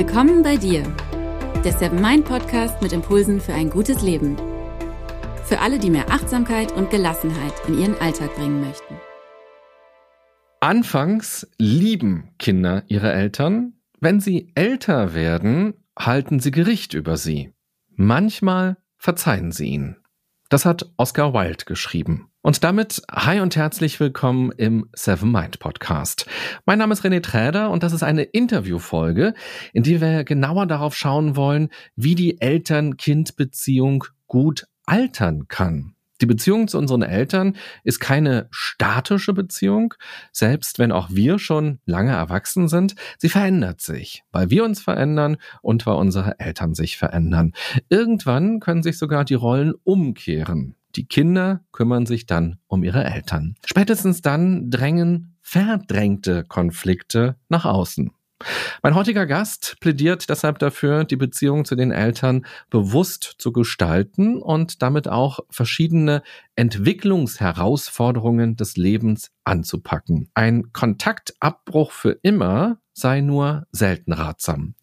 Willkommen bei dir, der Seven Mind Podcast mit Impulsen für ein gutes Leben. Für alle, die mehr Achtsamkeit und Gelassenheit in ihren Alltag bringen möchten. Anfangs lieben Kinder ihre Eltern. Wenn sie älter werden, halten sie Gericht über sie. Manchmal verzeihen sie ihnen. Das hat Oscar Wilde geschrieben. Und damit hi und herzlich willkommen im Seven Mind Podcast. Mein Name ist René Träder und das ist eine Interviewfolge, in der wir genauer darauf schauen wollen, wie die Eltern-Kind-Beziehung gut altern kann. Die Beziehung zu unseren Eltern ist keine statische Beziehung, selbst wenn auch wir schon lange erwachsen sind. Sie verändert sich, weil wir uns verändern und weil unsere Eltern sich verändern. Irgendwann können sich sogar die Rollen umkehren. Die Kinder kümmern sich dann um ihre Eltern. Spätestens dann drängen verdrängte Konflikte nach außen. Mein heutiger Gast plädiert deshalb dafür, die Beziehung zu den Eltern bewusst zu gestalten und damit auch verschiedene Entwicklungsherausforderungen des Lebens anzupacken. Ein Kontaktabbruch für immer sei nur selten ratsam.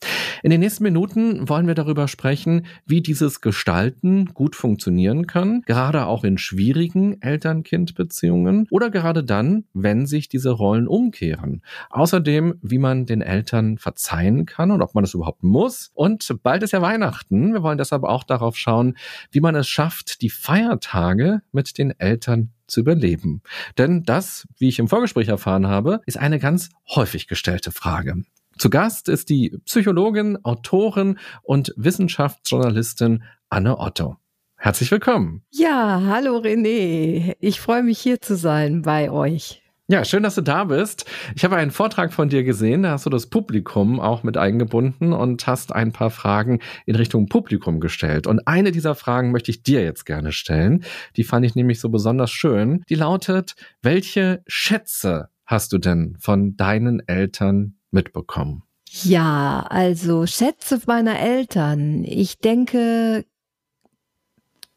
In den nächsten Minuten wollen wir darüber sprechen, wie dieses Gestalten gut funktionieren kann, gerade auch in schwierigen Eltern-Kind-Beziehungen oder gerade dann, wenn sich diese Rollen umkehren. Außerdem, wie man den Eltern verzeihen kann und ob man es überhaupt muss. Und bald ist ja Weihnachten. Wir wollen deshalb auch darauf schauen, wie man es schafft, die Feiertage mit den Eltern zu überleben. Denn das, wie ich im Vorgespräch erfahren habe, ist eine ganz häufig gestellte Frage. Zu Gast ist die Psychologin, Autorin und Wissenschaftsjournalistin Anne Otto. Herzlich willkommen. Ja, hallo René. Ich freue mich hier zu sein bei euch. Ja, schön, dass du da bist. Ich habe einen Vortrag von dir gesehen, da hast du das Publikum auch mit eingebunden und hast ein paar Fragen in Richtung Publikum gestellt. Und eine dieser Fragen möchte ich dir jetzt gerne stellen. Die fand ich nämlich so besonders schön. Die lautet, welche Schätze hast du denn von deinen Eltern mitbekommen? Ja, also Schätze meiner Eltern. Ich denke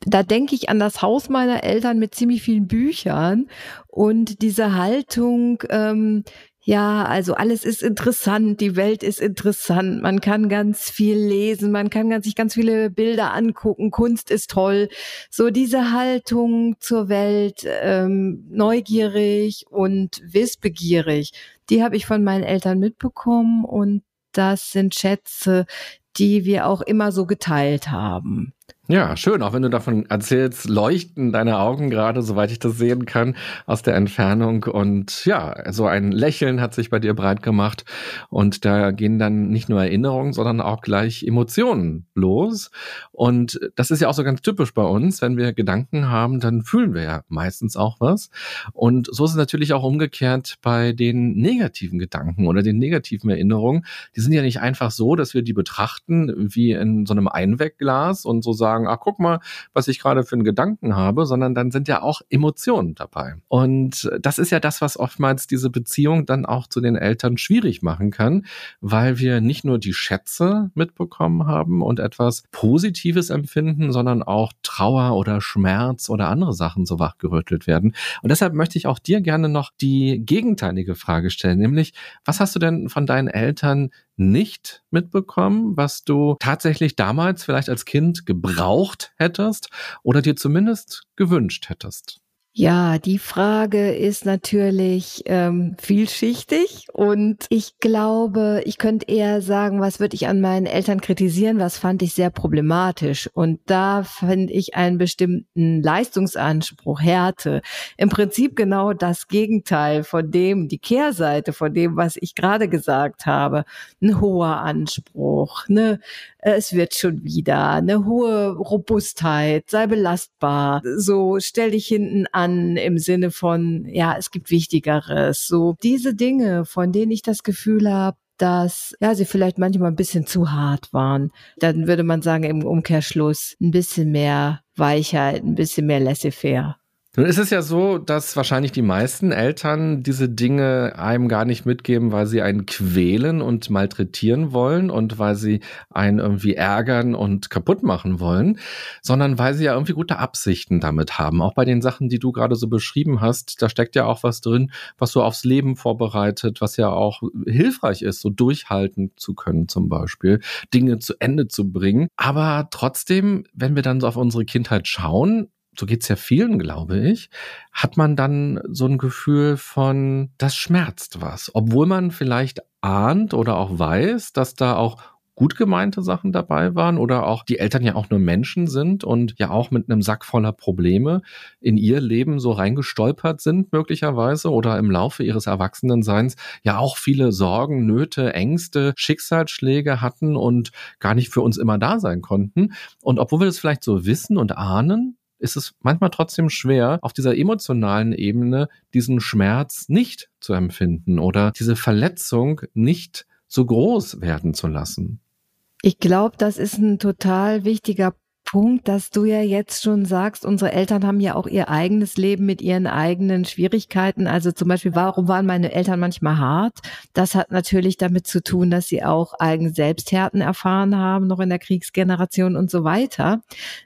da denke ich an das Haus meiner Eltern mit ziemlich vielen Büchern und diese Haltung, ähm, ja, also alles ist interessant, die Welt ist interessant, man kann ganz viel lesen, man kann ganz, sich ganz viele Bilder angucken, Kunst ist toll. So diese Haltung zur Welt, ähm, neugierig und wissbegierig, die habe ich von meinen Eltern mitbekommen und das sind Schätze, die wir auch immer so geteilt haben. Ja, schön. Auch wenn du davon erzählst, leuchten deine Augen gerade, soweit ich das sehen kann, aus der Entfernung. Und ja, so ein Lächeln hat sich bei dir breit gemacht. Und da gehen dann nicht nur Erinnerungen, sondern auch gleich Emotionen los. Und das ist ja auch so ganz typisch bei uns. Wenn wir Gedanken haben, dann fühlen wir ja meistens auch was. Und so ist es natürlich auch umgekehrt bei den negativen Gedanken oder den negativen Erinnerungen. Die sind ja nicht einfach so, dass wir die betrachten wie in so einem Einwegglas und so sagen, ach guck mal, was ich gerade für einen Gedanken habe, sondern dann sind ja auch Emotionen dabei. Und das ist ja das, was oftmals diese Beziehung dann auch zu den Eltern schwierig machen kann, weil wir nicht nur die Schätze mitbekommen haben und etwas Positives empfinden, sondern auch Trauer oder Schmerz oder andere Sachen so wachgerüttelt werden. Und deshalb möchte ich auch dir gerne noch die gegenteilige Frage stellen, nämlich, was hast du denn von deinen Eltern nicht mitbekommen, was du tatsächlich damals vielleicht als Kind gebraucht hättest oder dir zumindest gewünscht hättest? Ja, die Frage ist natürlich ähm, vielschichtig und ich glaube, ich könnte eher sagen, was würde ich an meinen Eltern kritisieren, was fand ich sehr problematisch. Und da finde ich einen bestimmten Leistungsanspruch, Härte. Im Prinzip genau das Gegenteil von dem, die Kehrseite von dem, was ich gerade gesagt habe. Ein hoher Anspruch, ne, es wird schon wieder, eine hohe Robustheit, sei belastbar, so stell dich hinten an im Sinne von, ja, es gibt Wichtigeres. So diese Dinge, von denen ich das Gefühl habe, dass ja sie vielleicht manchmal ein bisschen zu hart waren. Dann würde man sagen im Umkehrschluss ein bisschen mehr Weichheit, ein bisschen mehr laissez-faire. Nun ist es ja so, dass wahrscheinlich die meisten Eltern diese Dinge einem gar nicht mitgeben, weil sie einen quälen und malträtieren wollen und weil sie einen irgendwie ärgern und kaputt machen wollen, sondern weil sie ja irgendwie gute Absichten damit haben. Auch bei den Sachen, die du gerade so beschrieben hast, da steckt ja auch was drin, was so aufs Leben vorbereitet, was ja auch hilfreich ist, so durchhalten zu können zum Beispiel, Dinge zu Ende zu bringen. Aber trotzdem, wenn wir dann so auf unsere Kindheit schauen, so geht's ja vielen, glaube ich, hat man dann so ein Gefühl von, das schmerzt was. Obwohl man vielleicht ahnt oder auch weiß, dass da auch gut gemeinte Sachen dabei waren oder auch die Eltern ja auch nur Menschen sind und ja auch mit einem Sack voller Probleme in ihr Leben so reingestolpert sind möglicherweise oder im Laufe ihres Erwachsenenseins ja auch viele Sorgen, Nöte, Ängste, Schicksalsschläge hatten und gar nicht für uns immer da sein konnten. Und obwohl wir das vielleicht so wissen und ahnen, ist es manchmal trotzdem schwer, auf dieser emotionalen Ebene diesen Schmerz nicht zu empfinden oder diese Verletzung nicht so groß werden zu lassen. Ich glaube, das ist ein total wichtiger Punkt, dass du ja jetzt schon sagst, unsere Eltern haben ja auch ihr eigenes Leben mit ihren eigenen Schwierigkeiten. Also zum Beispiel, warum waren meine Eltern manchmal hart? Das hat natürlich damit zu tun, dass sie auch eigene Selbsthärten erfahren haben, noch in der Kriegsgeneration und so weiter.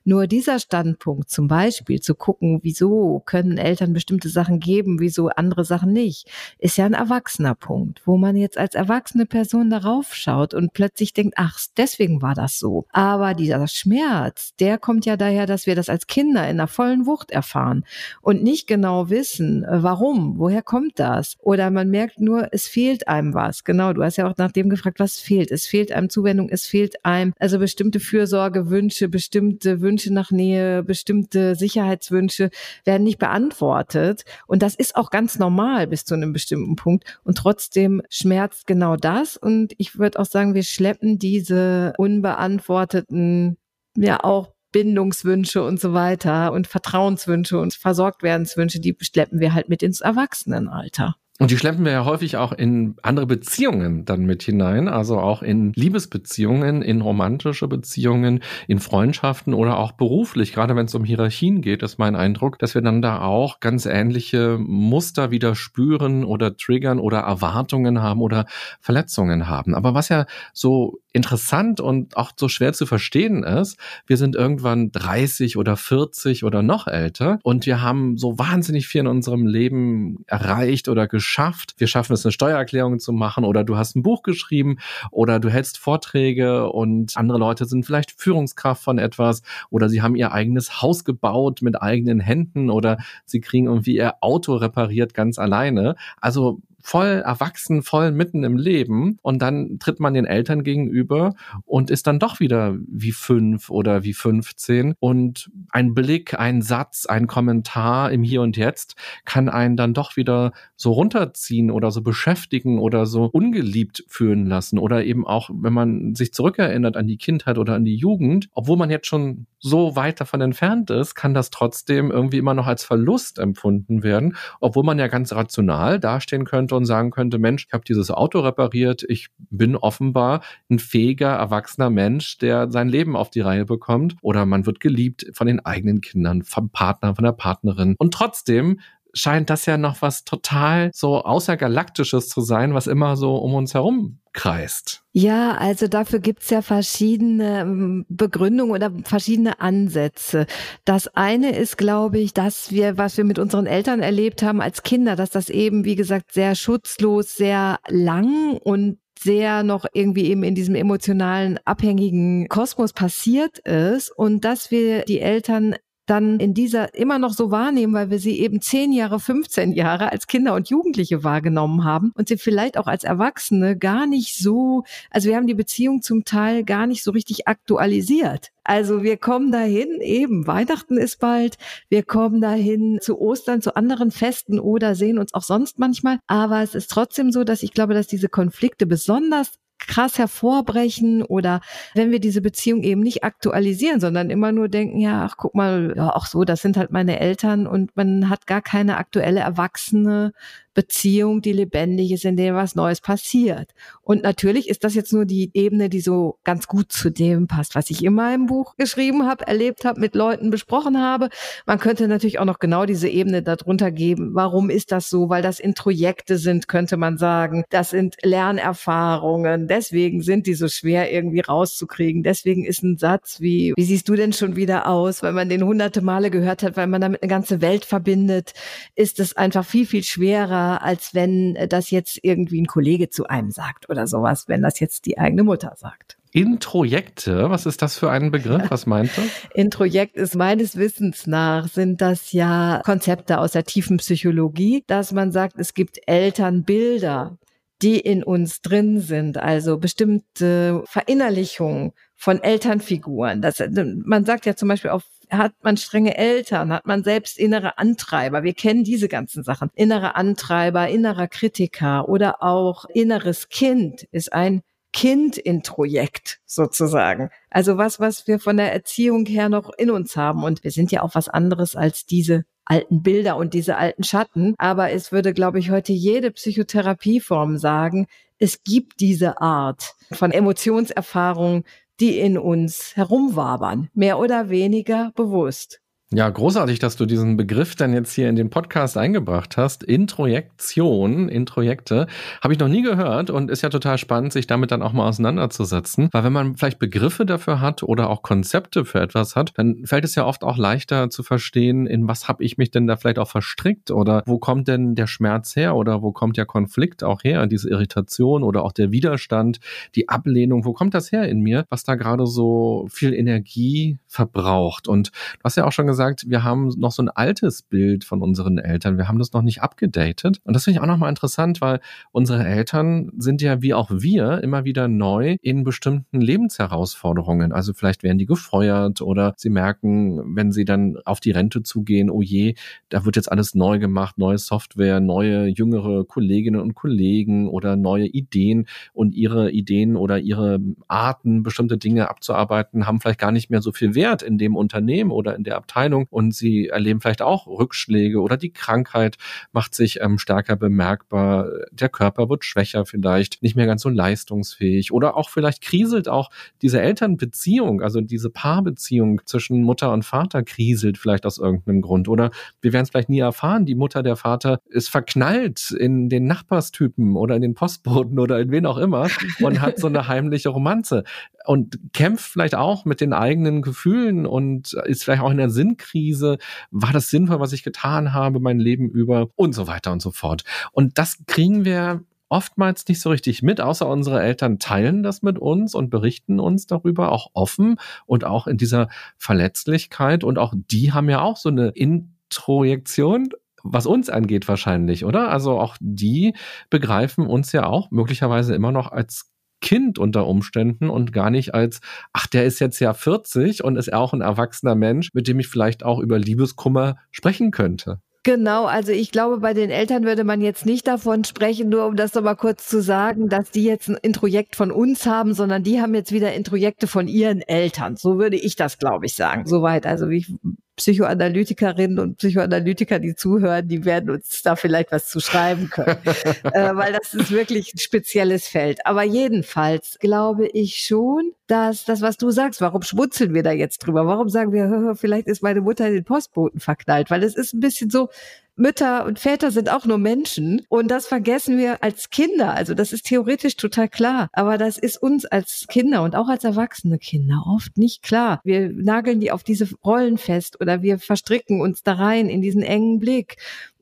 Nur dieser Standpunkt zum Beispiel zu gucken, wieso können Eltern bestimmte Sachen geben, wieso andere Sachen nicht, ist ja ein erwachsener Punkt, wo man jetzt als erwachsene Person darauf schaut und plötzlich denkt, ach, deswegen war das so. Aber dieser Schmerz, der kommt ja daher, dass wir das als Kinder in der vollen Wucht erfahren und nicht genau wissen, äh, warum, woher kommt das? Oder man merkt nur, es fehlt einem was. Genau, du hast ja auch nach dem gefragt, was fehlt. Es fehlt einem Zuwendung, es fehlt einem, also bestimmte Fürsorgewünsche, bestimmte Wünsche nach Nähe, bestimmte Sicherheitswünsche werden nicht beantwortet. Und das ist auch ganz normal bis zu einem bestimmten Punkt. Und trotzdem schmerzt genau das. Und ich würde auch sagen, wir schleppen diese unbeantworteten ja auch Bindungswünsche und so weiter und Vertrauenswünsche und Versorgtwerdenswünsche, die schleppen wir halt mit ins Erwachsenenalter. Und die schleppen wir ja häufig auch in andere Beziehungen dann mit hinein, also auch in Liebesbeziehungen, in romantische Beziehungen, in Freundschaften oder auch beruflich. Gerade wenn es um Hierarchien geht, ist mein Eindruck, dass wir dann da auch ganz ähnliche Muster wieder spüren oder triggern oder Erwartungen haben oder Verletzungen haben. Aber was ja so interessant und auch so schwer zu verstehen ist, wir sind irgendwann 30 oder 40 oder noch älter und wir haben so wahnsinnig viel in unserem Leben erreicht oder geschafft. Wir schaffen es, eine Steuererklärung zu machen oder du hast ein Buch geschrieben oder du hältst Vorträge und andere Leute sind vielleicht Führungskraft von etwas oder sie haben ihr eigenes Haus gebaut mit eigenen Händen oder sie kriegen irgendwie ihr Auto repariert ganz alleine. Also voll erwachsen, voll mitten im Leben. Und dann tritt man den Eltern gegenüber und ist dann doch wieder wie fünf oder wie 15 und ein Blick, ein Satz, ein Kommentar im Hier und Jetzt kann einen dann doch wieder so runterziehen oder so beschäftigen oder so ungeliebt fühlen lassen. Oder eben auch, wenn man sich zurückerinnert an die Kindheit oder an die Jugend, obwohl man jetzt schon so weit davon entfernt ist, kann das trotzdem irgendwie immer noch als Verlust empfunden werden, obwohl man ja ganz rational dastehen könnte und sagen könnte, Mensch, ich habe dieses Auto repariert, ich bin offenbar ein fähiger, erwachsener Mensch, der sein Leben auf die Reihe bekommt oder man wird geliebt von den eigenen Kindern, vom Partner, von der Partnerin. Und trotzdem scheint das ja noch was total so außergalaktisches zu sein, was immer so um uns herum kreist. Ja, also dafür gibt's ja verschiedene ähm, Begründungen oder verschiedene Ansätze. Das eine ist, glaube ich, dass wir, was wir mit unseren Eltern erlebt haben als Kinder, dass das eben, wie gesagt, sehr schutzlos, sehr lang und sehr noch irgendwie eben in diesem emotionalen, abhängigen Kosmos passiert ist und dass wir die Eltern dann in dieser immer noch so wahrnehmen, weil wir sie eben zehn Jahre, 15 Jahre als Kinder und Jugendliche wahrgenommen haben und sie vielleicht auch als Erwachsene gar nicht so, also wir haben die Beziehung zum Teil gar nicht so richtig aktualisiert. Also wir kommen dahin, eben Weihnachten ist bald, wir kommen dahin zu Ostern, zu anderen Festen oder sehen uns auch sonst manchmal. Aber es ist trotzdem so, dass ich glaube, dass diese Konflikte besonders krass hervorbrechen oder wenn wir diese Beziehung eben nicht aktualisieren, sondern immer nur denken, ja, ach guck mal, ja, auch so, das sind halt meine Eltern und man hat gar keine aktuelle erwachsene Beziehung, die lebendig ist, in der was Neues passiert. Und natürlich ist das jetzt nur die Ebene, die so ganz gut zu dem passt, was ich in meinem Buch geschrieben habe, erlebt habe, mit Leuten besprochen habe. Man könnte natürlich auch noch genau diese Ebene darunter geben. Warum ist das so? Weil das Introjekte sind, könnte man sagen. Das sind Lernerfahrungen. Deswegen sind die so schwer irgendwie rauszukriegen. Deswegen ist ein Satz wie, wie siehst du denn schon wieder aus? Weil man den hunderte Male gehört hat, weil man damit eine ganze Welt verbindet, ist es einfach viel, viel schwerer, als wenn das jetzt irgendwie ein Kollege zu einem sagt oder sowas, wenn das jetzt die eigene Mutter sagt. Introjekte, was ist das für ein Begriff? Was meint das? Introjekt ist meines Wissens nach, sind das ja Konzepte aus der tiefen Psychologie, dass man sagt, es gibt Elternbilder, die in uns drin sind, also bestimmte Verinnerlichungen von Elternfiguren. Das, man sagt ja zum Beispiel auf hat man strenge Eltern, hat man selbst innere Antreiber. Wir kennen diese ganzen Sachen. Innere Antreiber, innerer Kritiker oder auch inneres Kind ist ein Kind-Introjekt sozusagen. Also was, was wir von der Erziehung her noch in uns haben. Und wir sind ja auch was anderes als diese alten Bilder und diese alten Schatten. Aber es würde, glaube ich, heute jede Psychotherapieform sagen, es gibt diese Art von Emotionserfahrung, die in uns herumwabern, mehr oder weniger bewusst. Ja, großartig, dass du diesen Begriff dann jetzt hier in den Podcast eingebracht hast. Introjektion, Introjekte, habe ich noch nie gehört und ist ja total spannend, sich damit dann auch mal auseinanderzusetzen. Weil wenn man vielleicht Begriffe dafür hat oder auch Konzepte für etwas hat, dann fällt es ja oft auch leichter zu verstehen, in was habe ich mich denn da vielleicht auch verstrickt oder wo kommt denn der Schmerz her oder wo kommt der Konflikt auch her, diese Irritation oder auch der Widerstand, die Ablehnung, wo kommt das her in mir, was da gerade so viel Energie verbraucht. Und du hast ja auch schon gesagt, gesagt, wir haben noch so ein altes Bild von unseren Eltern. Wir haben das noch nicht abgedatet. Und das finde ich auch nochmal interessant, weil unsere Eltern sind ja wie auch wir immer wieder neu in bestimmten Lebensherausforderungen. Also vielleicht werden die gefeuert oder sie merken, wenn sie dann auf die Rente zugehen, oh je, da wird jetzt alles neu gemacht, neue Software, neue jüngere Kolleginnen und Kollegen oder neue Ideen und ihre Ideen oder ihre Arten, bestimmte Dinge abzuarbeiten, haben vielleicht gar nicht mehr so viel Wert in dem Unternehmen oder in der Abteilung Erscheinung und sie erleben vielleicht auch Rückschläge oder die Krankheit macht sich ähm, stärker bemerkbar. Der Körper wird schwächer vielleicht, nicht mehr ganz so leistungsfähig oder auch vielleicht kriselt auch diese Elternbeziehung, also diese Paarbeziehung zwischen Mutter und Vater kriselt vielleicht aus irgendeinem Grund oder wir werden es vielleicht nie erfahren, die Mutter, der Vater ist verknallt in den Nachbarstypen oder in den Postboten oder in wen auch immer und hat so eine heimliche Romanze und kämpft vielleicht auch mit den eigenen Gefühlen und ist vielleicht auch in der Sinnkrise. War das sinnvoll, was ich getan habe, mein Leben über und so weiter und so fort. Und das kriegen wir oftmals nicht so richtig mit, außer unsere Eltern teilen das mit uns und berichten uns darüber auch offen und auch in dieser Verletzlichkeit. Und auch die haben ja auch so eine Introjektion was uns angeht wahrscheinlich, oder? Also auch die begreifen uns ja auch möglicherweise immer noch als Kind unter Umständen und gar nicht als, ach, der ist jetzt ja 40 und ist auch ein erwachsener Mensch, mit dem ich vielleicht auch über Liebeskummer sprechen könnte. Genau, also ich glaube, bei den Eltern würde man jetzt nicht davon sprechen, nur um das nochmal kurz zu sagen, dass die jetzt ein Introjekt von uns haben, sondern die haben jetzt wieder Introjekte von ihren Eltern. So würde ich das, glaube ich, sagen. Soweit. Also ich Psychoanalytikerinnen und Psychoanalytiker, die zuhören, die werden uns da vielleicht was zu schreiben können, äh, weil das ist wirklich ein spezielles Feld. Aber jedenfalls glaube ich schon, dass das, was du sagst, warum schmunzeln wir da jetzt drüber? Warum sagen wir, vielleicht ist meine Mutter in den Postboten verknallt? Weil es ist ein bisschen so, Mütter und Väter sind auch nur Menschen und das vergessen wir als Kinder. Also das ist theoretisch total klar, aber das ist uns als Kinder und auch als erwachsene Kinder oft nicht klar. Wir nageln die auf diese Rollen fest oder wir verstricken uns da rein in diesen engen Blick.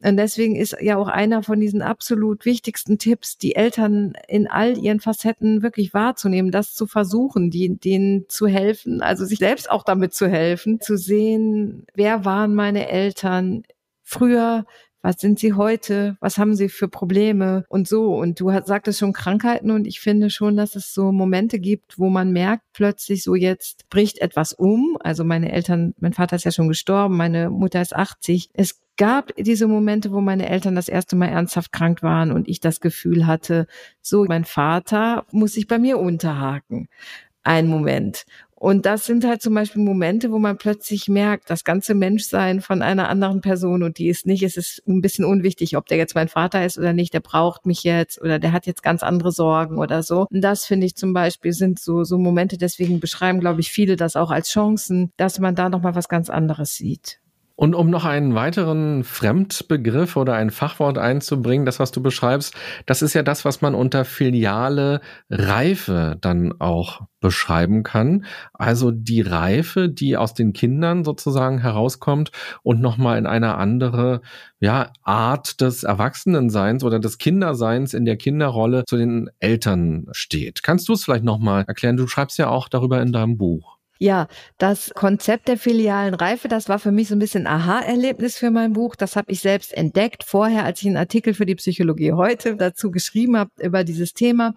Und deswegen ist ja auch einer von diesen absolut wichtigsten Tipps, die Eltern in all ihren Facetten wirklich wahrzunehmen, das zu versuchen, die, denen zu helfen, also sich selbst auch damit zu helfen, zu sehen, wer waren meine Eltern, früher, was sind sie heute, was haben sie für Probleme und so. Und du sagtest schon Krankheiten und ich finde schon, dass es so Momente gibt, wo man merkt plötzlich so jetzt bricht etwas um. Also meine Eltern, mein Vater ist ja schon gestorben, meine Mutter ist 80. Es gab diese Momente, wo meine Eltern das erste Mal ernsthaft krank waren und ich das Gefühl hatte, so mein Vater muss sich bei mir unterhaken. Ein Moment. Und das sind halt zum Beispiel Momente, wo man plötzlich merkt, das ganze Menschsein von einer anderen Person und die ist nicht, es ist ein bisschen unwichtig, ob der jetzt mein Vater ist oder nicht, der braucht mich jetzt oder der hat jetzt ganz andere Sorgen oder so. Und das finde ich zum Beispiel sind so, so Momente, deswegen beschreiben, glaube ich, viele das auch als Chancen, dass man da nochmal was ganz anderes sieht. Und um noch einen weiteren Fremdbegriff oder ein Fachwort einzubringen, das, was du beschreibst, das ist ja das, was man unter filiale Reife dann auch beschreiben kann. Also die Reife, die aus den Kindern sozusagen herauskommt und nochmal in eine andere ja, Art des Erwachsenenseins oder des Kinderseins in der Kinderrolle zu den Eltern steht. Kannst du es vielleicht nochmal erklären? Du schreibst ja auch darüber in deinem Buch. Ja, das Konzept der filialen Reife, das war für mich so ein bisschen Aha-Erlebnis für mein Buch. Das habe ich selbst entdeckt vorher, als ich einen Artikel für die Psychologie heute dazu geschrieben habe über dieses Thema.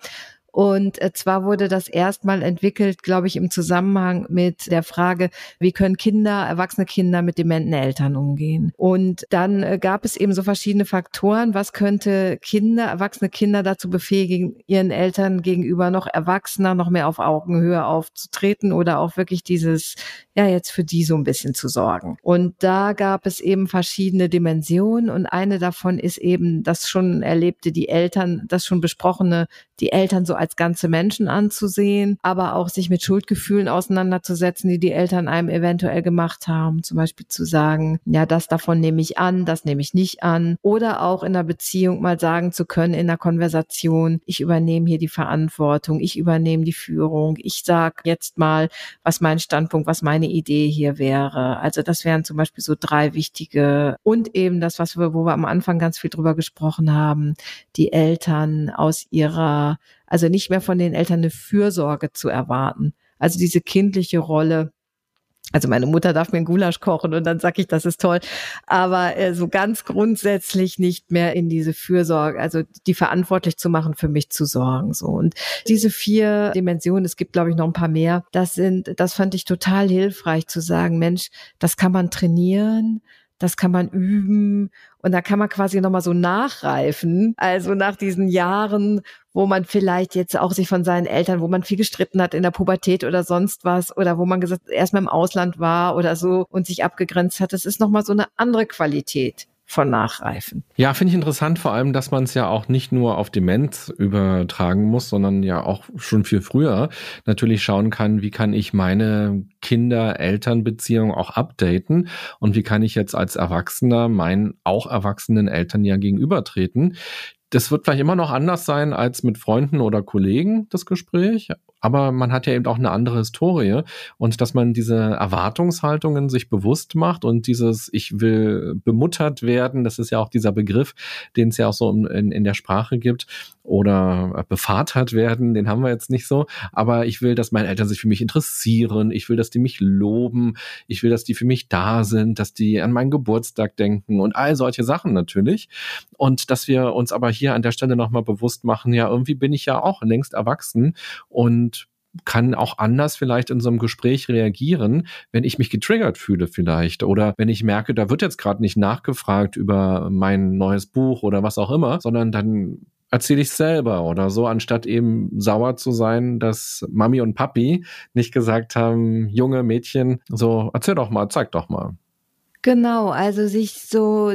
Und äh, zwar wurde das erstmal entwickelt, glaube ich, im Zusammenhang mit der Frage, wie können Kinder, erwachsene Kinder mit dementen Eltern umgehen. Und dann äh, gab es eben so verschiedene Faktoren. Was könnte Kinder, erwachsene Kinder dazu befähigen, ihren Eltern gegenüber noch erwachsener, noch mehr auf Augenhöhe aufzutreten oder auch wirklich dieses, ja, jetzt für die so ein bisschen zu sorgen. Und da gab es eben verschiedene Dimensionen und eine davon ist eben das schon erlebte, die Eltern, das schon besprochene, die Eltern so als ganze Menschen anzusehen, aber auch sich mit Schuldgefühlen auseinanderzusetzen, die die Eltern einem eventuell gemacht haben. Zum Beispiel zu sagen, ja, das davon nehme ich an, das nehme ich nicht an. Oder auch in der Beziehung mal sagen zu können, in der Konversation, ich übernehme hier die Verantwortung, ich übernehme die Führung, ich sage jetzt mal, was mein Standpunkt, was meine Idee hier wäre. Also das wären zum Beispiel so drei wichtige und eben das, was wir, wo wir am Anfang ganz viel drüber gesprochen haben, die Eltern aus ihrer also nicht mehr von den Eltern eine Fürsorge zu erwarten. Also diese kindliche Rolle. Also meine Mutter darf mir einen Gulasch kochen und dann sag ich, das ist toll. Aber äh, so ganz grundsätzlich nicht mehr in diese Fürsorge, also die verantwortlich zu machen, für mich zu sorgen. So und diese vier Dimensionen, es gibt glaube ich noch ein paar mehr. Das sind, das fand ich total hilfreich zu sagen, Mensch, das kann man trainieren das kann man üben und da kann man quasi nochmal so nachreifen. Also nach diesen Jahren, wo man vielleicht jetzt auch sich von seinen Eltern, wo man viel gestritten hat in der Pubertät oder sonst was oder wo man gesagt erstmal im Ausland war oder so und sich abgegrenzt hat, das ist nochmal so eine andere Qualität von Nachreifen. Ja, finde ich interessant, vor allem, dass man es ja auch nicht nur auf Demenz übertragen muss, sondern ja auch schon viel früher natürlich schauen kann, wie kann ich meine Kinder-Eltern-Beziehung auch updaten und wie kann ich jetzt als Erwachsener meinen auch erwachsenen Eltern ja gegenübertreten. Das wird vielleicht immer noch anders sein als mit Freunden oder Kollegen, das Gespräch aber man hat ja eben auch eine andere Historie. Und dass man diese Erwartungshaltungen sich bewusst macht und dieses ich will bemuttert werden, das ist ja auch dieser Begriff, den es ja auch so in, in der Sprache gibt. Oder bevatert werden, den haben wir jetzt nicht so, aber ich will, dass meine Eltern sich für mich interessieren, ich will, dass die mich loben, ich will, dass die für mich da sind, dass die an meinen Geburtstag denken und all solche Sachen natürlich. Und dass wir uns aber hier an der Stelle nochmal bewusst machen, ja, irgendwie bin ich ja auch längst erwachsen. Und kann auch anders vielleicht in so einem Gespräch reagieren, wenn ich mich getriggert fühle vielleicht oder wenn ich merke, da wird jetzt gerade nicht nachgefragt über mein neues Buch oder was auch immer, sondern dann erzähle ich selber oder so, anstatt eben sauer zu sein, dass Mami und Papi nicht gesagt haben, junge Mädchen, so erzähl doch mal, zeig doch mal. Genau, also sich so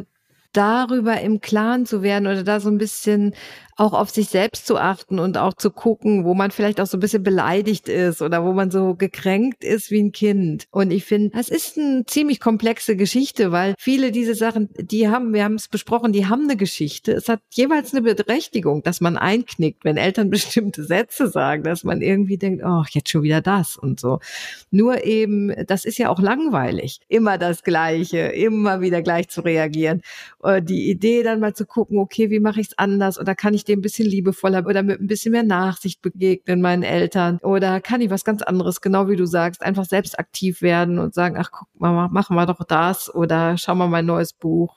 darüber im Klaren zu werden oder da so ein bisschen auch auf sich selbst zu achten und auch zu gucken, wo man vielleicht auch so ein bisschen beleidigt ist oder wo man so gekränkt ist wie ein Kind. Und ich finde, das ist eine ziemlich komplexe Geschichte, weil viele diese Sachen, die haben, wir haben es besprochen, die haben eine Geschichte. Es hat jeweils eine Berechtigung, dass man einknickt, wenn Eltern bestimmte Sätze sagen, dass man irgendwie denkt, oh, jetzt schon wieder das und so. Nur eben, das ist ja auch langweilig, immer das Gleiche, immer wieder gleich zu reagieren. Äh, die Idee dann mal zu gucken, okay, wie mache ich es anders oder kann ich dem ein bisschen liebevoller oder mit ein bisschen mehr Nachsicht begegnen meinen Eltern? Oder kann ich was ganz anderes, genau wie du sagst, einfach selbst aktiv werden und sagen, ach guck mal, machen wir doch das oder schau mal mein neues Buch.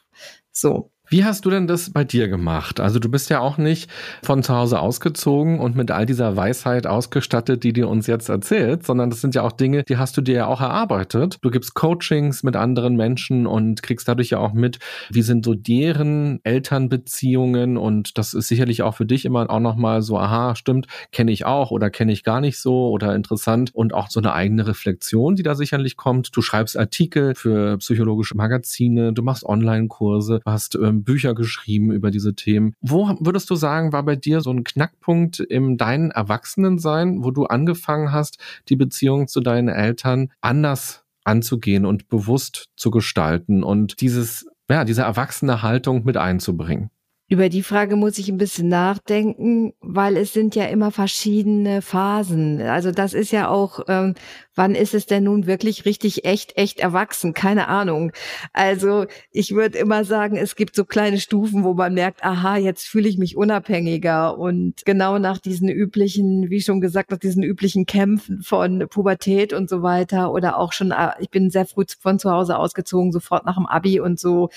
So. Wie hast du denn das bei dir gemacht? Also du bist ja auch nicht von zu Hause ausgezogen und mit all dieser Weisheit ausgestattet, die dir uns jetzt erzählt, sondern das sind ja auch Dinge, die hast du dir ja auch erarbeitet. Du gibst Coachings mit anderen Menschen und kriegst dadurch ja auch mit, wie sind so deren Elternbeziehungen und das ist sicherlich auch für dich immer auch nochmal so, aha, stimmt, kenne ich auch oder kenne ich gar nicht so oder interessant und auch so eine eigene Reflexion, die da sicherlich kommt. Du schreibst Artikel für psychologische Magazine, du machst Online-Kurse, hast ähm, Bücher geschrieben über diese Themen. Wo würdest du sagen, war bei dir so ein Knackpunkt im deinen Erwachsenensein, wo du angefangen hast, die Beziehung zu deinen Eltern anders anzugehen und bewusst zu gestalten und dieses, ja, diese erwachsene Haltung mit einzubringen? Über die Frage muss ich ein bisschen nachdenken, weil es sind ja immer verschiedene Phasen. Also das ist ja auch, ähm, wann ist es denn nun wirklich richtig echt, echt erwachsen? Keine Ahnung. Also ich würde immer sagen, es gibt so kleine Stufen, wo man merkt, aha, jetzt fühle ich mich unabhängiger. Und genau nach diesen üblichen, wie schon gesagt, nach diesen üblichen Kämpfen von Pubertät und so weiter oder auch schon, äh, ich bin sehr früh von zu Hause ausgezogen, sofort nach dem Abi und so.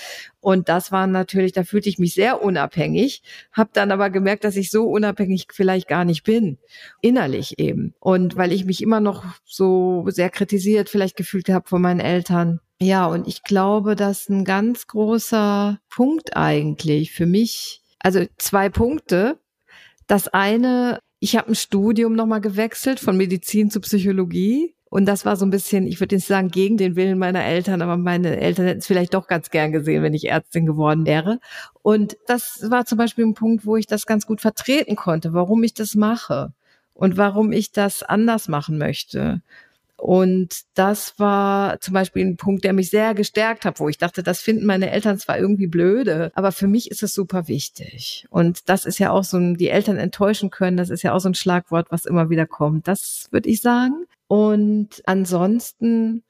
Und das war natürlich, da fühlte ich mich sehr unabhängig, habe dann aber gemerkt, dass ich so unabhängig vielleicht gar nicht bin, innerlich eben. Und weil ich mich immer noch so sehr kritisiert vielleicht gefühlt habe von meinen Eltern. Ja, und ich glaube, dass ein ganz großer Punkt eigentlich für mich, also zwei Punkte. Das eine, ich habe ein Studium nochmal gewechselt von Medizin zu Psychologie und das war so ein bisschen, ich würde nicht sagen, gegen den Willen meiner Eltern, aber meine Eltern hätten es vielleicht doch ganz gern gesehen, wenn ich Ärztin geworden wäre. Und das war zum Beispiel ein Punkt, wo ich das ganz gut vertreten konnte, warum ich das mache und warum ich das anders machen möchte. Und das war zum Beispiel ein Punkt, der mich sehr gestärkt hat, wo ich dachte, das finden meine Eltern zwar irgendwie blöde, aber für mich ist es super wichtig. Und das ist ja auch so ein, die Eltern enttäuschen können, das ist ja auch so ein Schlagwort, was immer wieder kommt. Das würde ich sagen. Und ansonsten,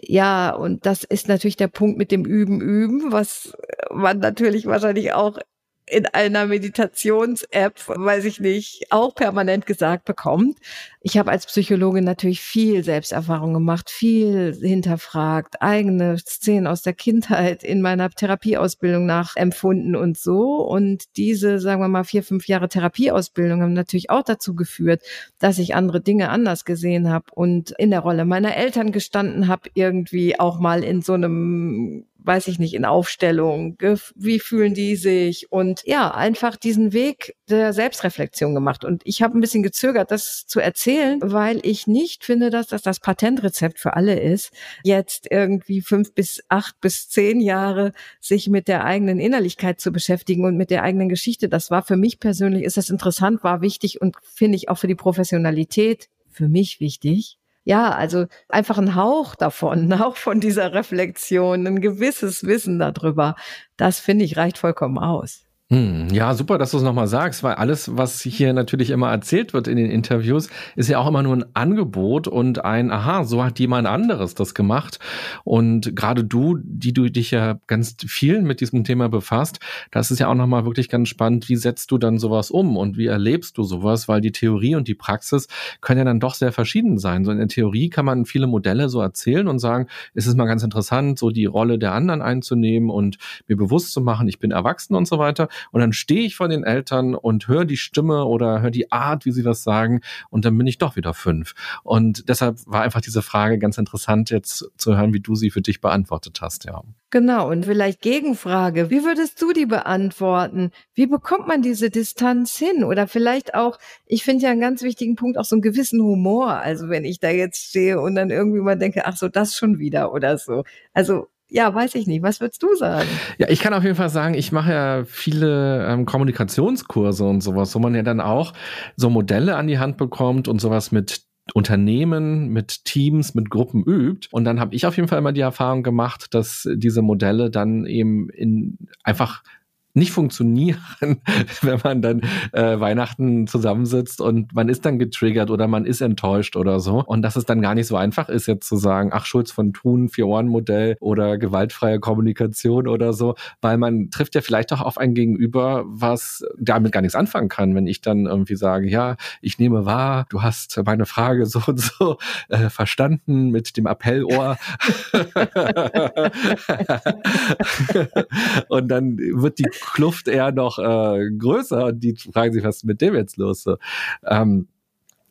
ja, und das ist natürlich der Punkt mit dem Üben, Üben, was man natürlich wahrscheinlich auch in einer Meditations-App, weiß ich nicht, auch permanent gesagt bekommt. Ich habe als Psychologin natürlich viel Selbsterfahrung gemacht, viel hinterfragt, eigene Szenen aus der Kindheit in meiner Therapieausbildung nachempfunden und so. Und diese, sagen wir mal, vier, fünf Jahre Therapieausbildung haben natürlich auch dazu geführt, dass ich andere Dinge anders gesehen habe und in der Rolle meiner Eltern gestanden habe, irgendwie auch mal in so einem weiß ich nicht, in Aufstellung, wie fühlen die sich und ja, einfach diesen Weg der Selbstreflexion gemacht. Und ich habe ein bisschen gezögert, das zu erzählen, weil ich nicht finde, dass das das Patentrezept für alle ist, jetzt irgendwie fünf bis acht bis zehn Jahre sich mit der eigenen Innerlichkeit zu beschäftigen und mit der eigenen Geschichte. Das war für mich persönlich, ist das interessant, war wichtig und finde ich auch für die Professionalität für mich wichtig ja, also einfach ein Hauch davon, ein Hauch von dieser Reflexion, ein gewisses Wissen darüber, das finde ich reicht vollkommen aus. Hm, ja, super, dass du es nochmal sagst, weil alles, was hier natürlich immer erzählt wird in den Interviews, ist ja auch immer nur ein Angebot und ein, aha, so hat jemand anderes das gemacht. Und gerade du, die du dich ja ganz viel mit diesem Thema befasst, das ist ja auch nochmal wirklich ganz spannend, wie setzt du dann sowas um und wie erlebst du sowas, weil die Theorie und die Praxis können ja dann doch sehr verschieden sein. So in der Theorie kann man viele Modelle so erzählen und sagen, es ist mal ganz interessant, so die Rolle der anderen einzunehmen und mir bewusst zu machen, ich bin erwachsen und so weiter. Und dann stehe ich vor den Eltern und höre die Stimme oder höre die Art, wie sie das sagen. Und dann bin ich doch wieder fünf. Und deshalb war einfach diese Frage ganz interessant, jetzt zu hören, wie du sie für dich beantwortet hast, ja. Genau. Und vielleicht Gegenfrage. Wie würdest du die beantworten? Wie bekommt man diese Distanz hin? Oder vielleicht auch, ich finde ja einen ganz wichtigen Punkt auch so einen gewissen Humor. Also wenn ich da jetzt stehe und dann irgendwie mal denke, ach so, das schon wieder oder so. Also ja, weiß ich nicht. Was würdest du sagen? Ja, ich kann auf jeden Fall sagen, ich mache ja viele ähm, Kommunikationskurse und sowas, wo man ja dann auch so Modelle an die Hand bekommt und sowas mit Unternehmen, mit Teams, mit Gruppen übt. Und dann habe ich auf jeden Fall immer die Erfahrung gemacht, dass diese Modelle dann eben in einfach nicht funktionieren, wenn man dann äh, Weihnachten zusammensitzt und man ist dann getriggert oder man ist enttäuscht oder so. Und dass es dann gar nicht so einfach ist, jetzt zu sagen, ach, Schulz von Thun, Vier-Ohren-Modell oder gewaltfreie Kommunikation oder so, weil man trifft ja vielleicht auch auf ein Gegenüber, was damit gar nichts anfangen kann, wenn ich dann irgendwie sage, ja, ich nehme wahr, du hast meine Frage so und so äh, verstanden mit dem Appellohr. und dann wird die Kluft eher noch äh, größer und die fragen sich, was ist mit dem jetzt los? So. Ähm,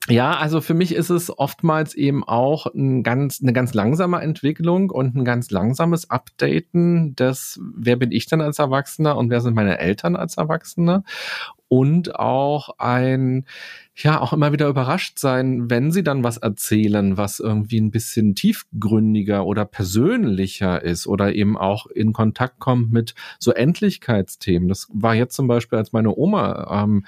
ja, also für mich ist es oftmals eben auch ein ganz, eine ganz langsame Entwicklung und ein ganz langsames Updaten des, wer bin ich denn als Erwachsener und wer sind meine Eltern als Erwachsene und auch ein, ja, auch immer wieder überrascht sein, wenn sie dann was erzählen, was irgendwie ein bisschen tiefgründiger oder persönlicher ist oder eben auch in Kontakt kommt mit so Endlichkeitsthemen. Das war jetzt zum Beispiel, als meine Oma ähm,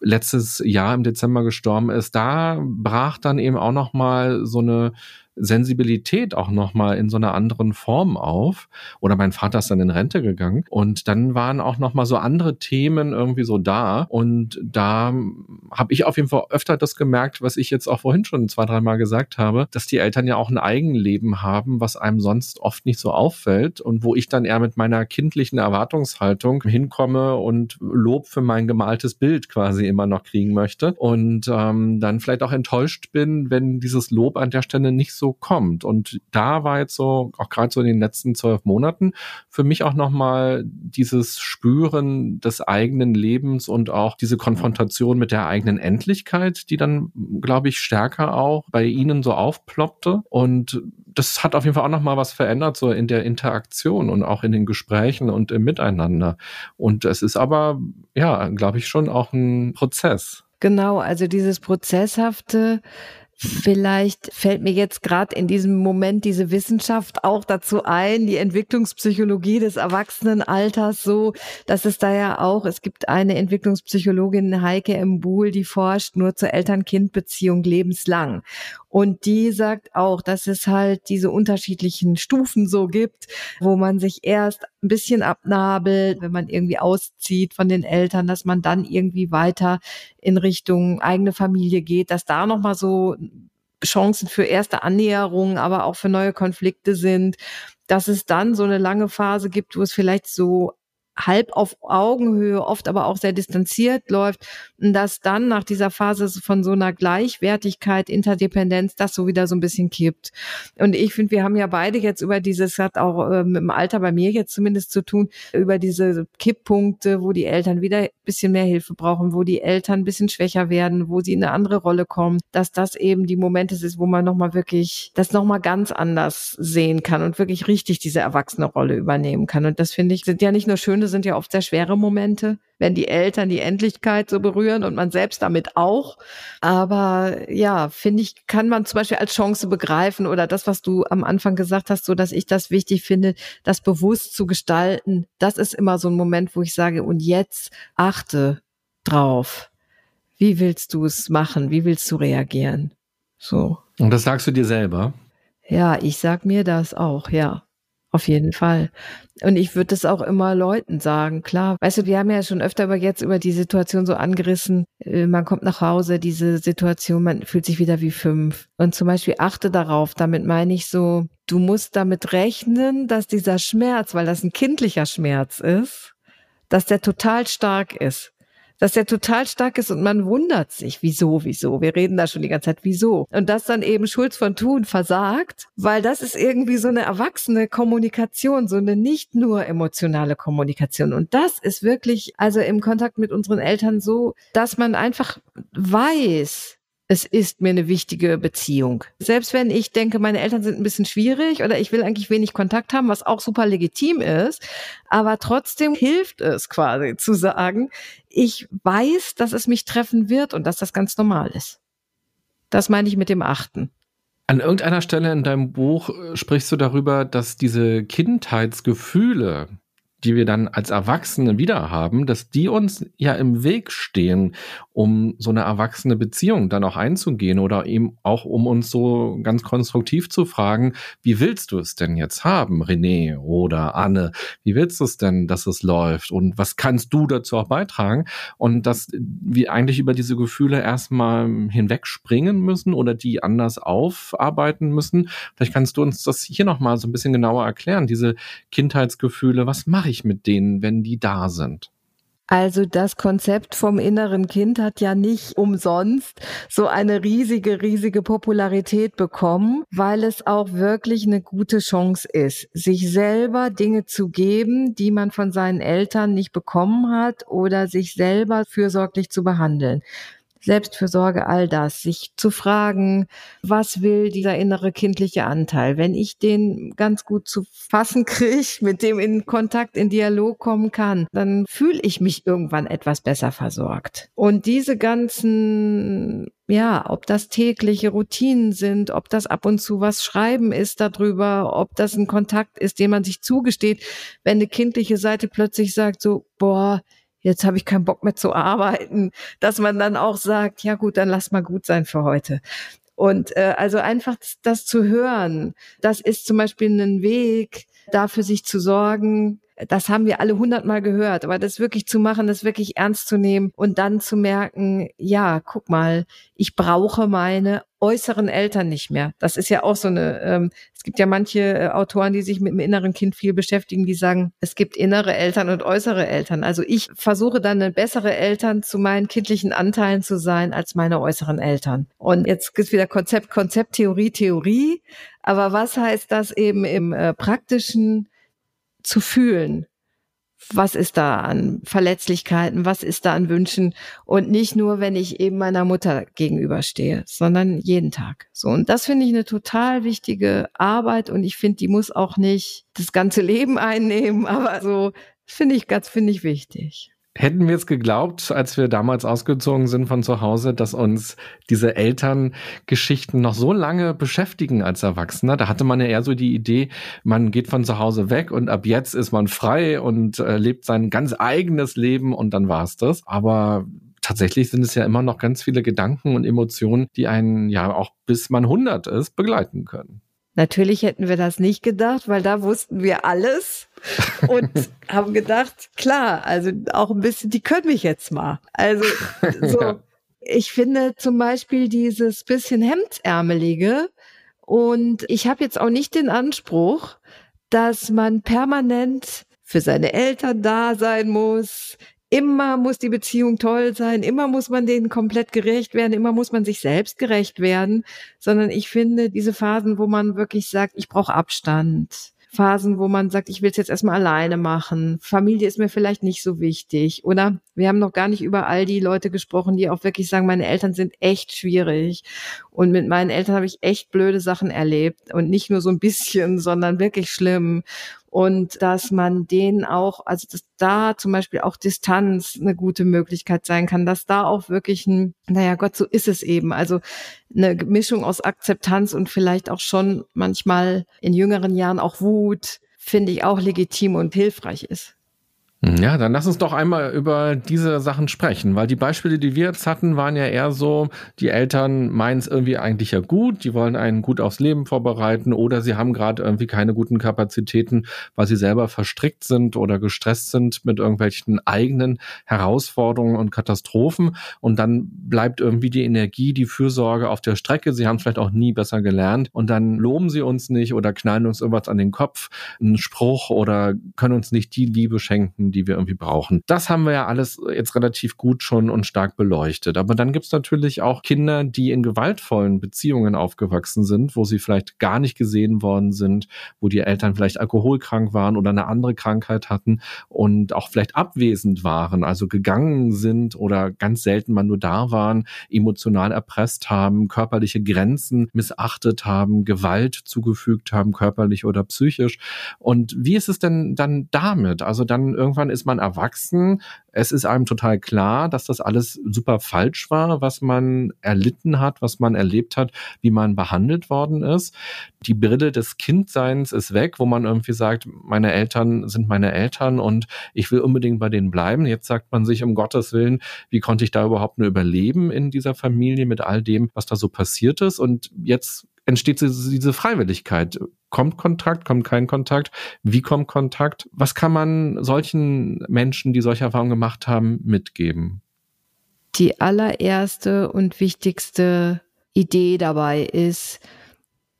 letztes Jahr im Dezember gestorben ist, da brach dann eben auch noch mal so eine Sensibilität auch nochmal in so einer anderen Form auf. Oder mein Vater ist dann in Rente gegangen. Und dann waren auch nochmal so andere Themen irgendwie so da. Und da habe ich auf jeden Fall öfter das gemerkt, was ich jetzt auch vorhin schon zwei, dreimal gesagt habe, dass die Eltern ja auch ein Eigenleben haben, was einem sonst oft nicht so auffällt. Und wo ich dann eher mit meiner kindlichen Erwartungshaltung hinkomme und Lob für mein gemaltes Bild quasi immer noch kriegen möchte. Und ähm, dann vielleicht auch enttäuscht bin, wenn dieses Lob an der Stelle nicht so so kommt. Und da war jetzt so, auch gerade so in den letzten zwölf Monaten, für mich auch nochmal dieses Spüren des eigenen Lebens und auch diese Konfrontation mit der eigenen Endlichkeit, die dann, glaube ich, stärker auch bei Ihnen so aufploppte. Und das hat auf jeden Fall auch nochmal was verändert, so in der Interaktion und auch in den Gesprächen und im Miteinander. Und es ist aber, ja, glaube ich, schon auch ein Prozess. Genau, also dieses Prozesshafte, Vielleicht fällt mir jetzt gerade in diesem Moment diese Wissenschaft auch dazu ein, die Entwicklungspsychologie des Erwachsenenalters, so dass es da ja auch, es gibt eine Entwicklungspsychologin, Heike M. Buhl, die forscht nur zur Eltern-Kind-Beziehung lebenslang. Und die sagt auch, dass es halt diese unterschiedlichen Stufen so gibt, wo man sich erst ein bisschen abnabelt, wenn man irgendwie auszieht von den Eltern, dass man dann irgendwie weiter in Richtung eigene Familie geht, dass da nochmal so Chancen für erste Annäherungen, aber auch für neue Konflikte sind, dass es dann so eine lange Phase gibt, wo es vielleicht so halb auf Augenhöhe, oft aber auch sehr distanziert läuft, dass dann nach dieser Phase von so einer Gleichwertigkeit, Interdependenz, das so wieder so ein bisschen kippt. Und ich finde, wir haben ja beide jetzt über dieses, hat auch äh, mit dem Alter bei mir jetzt zumindest zu tun, über diese Kipppunkte, wo die Eltern wieder ein bisschen mehr Hilfe brauchen, wo die Eltern ein bisschen schwächer werden, wo sie in eine andere Rolle kommen, dass das eben die Momente ist, wo man nochmal wirklich das nochmal ganz anders sehen kann und wirklich richtig diese erwachsene Rolle übernehmen kann. Und das finde ich, sind ja nicht nur schöne Freunde sind ja oft sehr schwere Momente, wenn die Eltern die Endlichkeit so berühren und man selbst damit auch. Aber ja, finde ich, kann man zum Beispiel als Chance begreifen oder das, was du am Anfang gesagt hast, so dass ich das wichtig finde, das bewusst zu gestalten. Das ist immer so ein Moment, wo ich sage, und jetzt achte drauf. Wie willst du es machen? Wie willst du reagieren? So. Und das sagst du dir selber? Ja, ich sag mir das auch, ja. Auf jeden Fall. Und ich würde das auch immer Leuten sagen, klar. Weißt du, wir haben ja schon öfter aber jetzt über die Situation so angerissen. Äh, man kommt nach Hause, diese Situation, man fühlt sich wieder wie fünf. Und zum Beispiel achte darauf, damit meine ich so, du musst damit rechnen, dass dieser Schmerz, weil das ein kindlicher Schmerz ist, dass der total stark ist dass der total stark ist und man wundert sich, wieso, wieso. Wir reden da schon die ganze Zeit, wieso. Und dass dann eben Schulz von Thun versagt, weil das ist irgendwie so eine erwachsene Kommunikation, so eine nicht nur emotionale Kommunikation. Und das ist wirklich, also im Kontakt mit unseren Eltern so, dass man einfach weiß, es ist mir eine wichtige Beziehung. Selbst wenn ich denke, meine Eltern sind ein bisschen schwierig oder ich will eigentlich wenig Kontakt haben, was auch super legitim ist, aber trotzdem hilft es quasi zu sagen, ich weiß, dass es mich treffen wird und dass das ganz normal ist. Das meine ich mit dem Achten. An irgendeiner Stelle in deinem Buch äh, sprichst du darüber, dass diese Kindheitsgefühle, die wir dann als Erwachsene wieder haben, dass die uns ja im Weg stehen, um so eine erwachsene Beziehung dann auch einzugehen oder eben auch um uns so ganz konstruktiv zu fragen, wie willst du es denn jetzt haben, René oder Anne? Wie willst du es denn, dass es läuft? Und was kannst du dazu auch beitragen? Und dass wir eigentlich über diese Gefühle erstmal hinwegspringen müssen oder die anders aufarbeiten müssen. Vielleicht kannst du uns das hier nochmal so ein bisschen genauer erklären, diese Kindheitsgefühle. Was mache ich mit denen, wenn die da sind? Also das Konzept vom inneren Kind hat ja nicht umsonst so eine riesige, riesige Popularität bekommen, weil es auch wirklich eine gute Chance ist, sich selber Dinge zu geben, die man von seinen Eltern nicht bekommen hat oder sich selber fürsorglich zu behandeln. Selbstfürsorge, all das, sich zu fragen, was will dieser innere kindliche Anteil? Wenn ich den ganz gut zu fassen kriege, mit dem in Kontakt, in Dialog kommen kann, dann fühle ich mich irgendwann etwas besser versorgt. Und diese ganzen ja, ob das tägliche Routinen sind, ob das ab und zu was schreiben ist darüber, ob das ein Kontakt ist, den man sich zugesteht, wenn eine kindliche Seite plötzlich sagt so, boah, jetzt habe ich keinen Bock mehr zu arbeiten, dass man dann auch sagt, ja gut, dann lass mal gut sein für heute. Und äh, also einfach das, das zu hören, das ist zum Beispiel ein Weg, dafür sich zu sorgen, das haben wir alle hundertmal gehört, aber das wirklich zu machen, das wirklich ernst zu nehmen und dann zu merken, ja, guck mal, ich brauche meine äußeren Eltern nicht mehr. Das ist ja auch so eine, ähm, es gibt ja manche äh, Autoren, die sich mit dem inneren Kind viel beschäftigen, die sagen, es gibt innere Eltern und äußere Eltern. Also ich versuche dann eine bessere Eltern zu meinen kindlichen Anteilen zu sein als meine äußeren Eltern. Und jetzt gibt's wieder Konzept, Konzept, Theorie, Theorie. Aber was heißt das eben im äh, praktischen? Zu fühlen. Was ist da an Verletzlichkeiten? Was ist da an Wünschen? Und nicht nur, wenn ich eben meiner Mutter gegenüberstehe, sondern jeden Tag. So. Und das finde ich eine total wichtige Arbeit. Und ich finde, die muss auch nicht das ganze Leben einnehmen, aber so finde ich ganz, finde ich wichtig. Hätten wir es geglaubt, als wir damals ausgezogen sind von zu Hause, dass uns diese Elterngeschichten noch so lange beschäftigen als Erwachsener? Da hatte man ja eher so die Idee, man geht von zu Hause weg und ab jetzt ist man frei und äh, lebt sein ganz eigenes Leben und dann war's das. Aber tatsächlich sind es ja immer noch ganz viele Gedanken und Emotionen, die einen ja auch bis man 100 ist begleiten können. Natürlich hätten wir das nicht gedacht, weil da wussten wir alles und haben gedacht, klar, also auch ein bisschen, die können mich jetzt mal. Also so, ja. ich finde zum Beispiel dieses bisschen Hemdsärmelige und ich habe jetzt auch nicht den Anspruch, dass man permanent für seine Eltern da sein muss, Immer muss die Beziehung toll sein, immer muss man denen komplett gerecht werden, immer muss man sich selbst gerecht werden, sondern ich finde diese Phasen, wo man wirklich sagt, ich brauche Abstand, Phasen, wo man sagt, ich will es jetzt erstmal alleine machen. Familie ist mir vielleicht nicht so wichtig. Oder wir haben noch gar nicht über all die Leute gesprochen, die auch wirklich sagen, meine Eltern sind echt schwierig. Und mit meinen Eltern habe ich echt blöde Sachen erlebt. Und nicht nur so ein bisschen, sondern wirklich schlimm und dass man denen auch, also dass da zum Beispiel auch Distanz eine gute Möglichkeit sein kann, dass da auch wirklich ein, naja Gott, so ist es eben. Also eine Mischung aus Akzeptanz und vielleicht auch schon manchmal in jüngeren Jahren auch Wut, finde ich auch legitim und hilfreich ist. Ja, dann lass uns doch einmal über diese Sachen sprechen, weil die Beispiele, die wir jetzt hatten, waren ja eher so, die Eltern meinen es irgendwie eigentlich ja gut, die wollen einen gut aufs Leben vorbereiten oder sie haben gerade irgendwie keine guten Kapazitäten, weil sie selber verstrickt sind oder gestresst sind mit irgendwelchen eigenen Herausforderungen und Katastrophen und dann bleibt irgendwie die Energie, die Fürsorge auf der Strecke. Sie haben es vielleicht auch nie besser gelernt und dann loben sie uns nicht oder knallen uns irgendwas an den Kopf, einen Spruch oder können uns nicht die Liebe schenken, die wir irgendwie brauchen. Das haben wir ja alles jetzt relativ gut schon und stark beleuchtet. Aber dann gibt es natürlich auch Kinder, die in gewaltvollen Beziehungen aufgewachsen sind, wo sie vielleicht gar nicht gesehen worden sind, wo die Eltern vielleicht alkoholkrank waren oder eine andere Krankheit hatten und auch vielleicht abwesend waren, also gegangen sind oder ganz selten mal nur da waren, emotional erpresst haben, körperliche Grenzen missachtet haben, Gewalt zugefügt haben, körperlich oder psychisch. Und wie ist es denn dann damit? Also dann irgendwann irgendwann ist man erwachsen. Es ist einem total klar, dass das alles super falsch war, was man erlitten hat, was man erlebt hat, wie man behandelt worden ist. Die Brille des Kindseins ist weg, wo man irgendwie sagt, meine Eltern sind meine Eltern und ich will unbedingt bei denen bleiben. Jetzt sagt man sich um Gottes Willen, wie konnte ich da überhaupt nur überleben in dieser Familie mit all dem, was da so passiert ist? Und jetzt entsteht diese Freiwilligkeit. Kommt Kontakt, kommt kein Kontakt? Wie kommt Kontakt? Was kann man solchen Menschen, die solche Erfahrungen gemacht haben, mitgeben? Die allererste und wichtigste Idee dabei ist,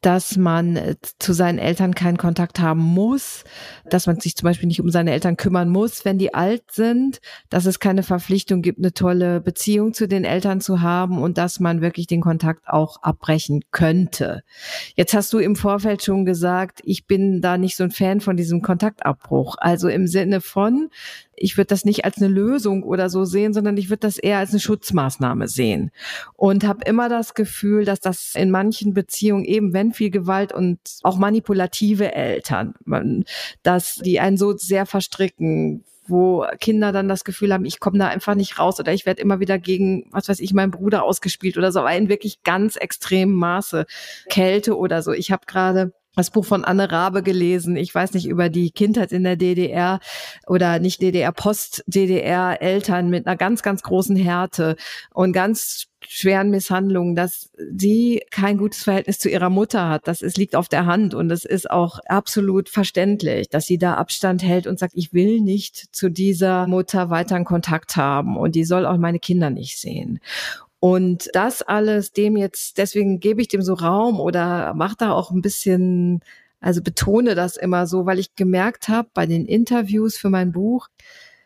dass man äh, zu seinen Eltern keinen Kontakt haben muss, dass man sich zum Beispiel nicht um seine Eltern kümmern muss, wenn die alt sind, dass es keine Verpflichtung gibt, eine tolle Beziehung zu den Eltern zu haben und dass man wirklich den Kontakt auch abbrechen könnte. Jetzt hast du im Vorfeld schon gesagt, ich bin da nicht so ein Fan von diesem Kontaktabbruch. Also im Sinne von, ich würde das nicht als eine Lösung oder so sehen, sondern ich würde das eher als eine Schutzmaßnahme sehen. Und habe immer das Gefühl, dass das in manchen Beziehungen eben, wenn viel Gewalt und auch manipulative Eltern, dass die einen so sehr verstricken, wo Kinder dann das Gefühl haben, ich komme da einfach nicht raus oder ich werde immer wieder gegen, was weiß ich, meinen Bruder ausgespielt oder so, aber in wirklich ganz extremem Maße Kälte oder so. Ich habe gerade das Buch von Anne Rabe gelesen. Ich weiß nicht über die Kindheit in der DDR oder nicht DDR, Post-DDR Eltern mit einer ganz, ganz großen Härte und ganz schweren Misshandlungen, dass sie kein gutes Verhältnis zu ihrer Mutter hat. Das ist, liegt auf der Hand und es ist auch absolut verständlich, dass sie da Abstand hält und sagt, ich will nicht zu dieser Mutter weiter einen Kontakt haben und die soll auch meine Kinder nicht sehen. Und das alles dem jetzt, deswegen gebe ich dem so Raum oder mache da auch ein bisschen, also betone das immer so, weil ich gemerkt habe bei den Interviews für mein Buch,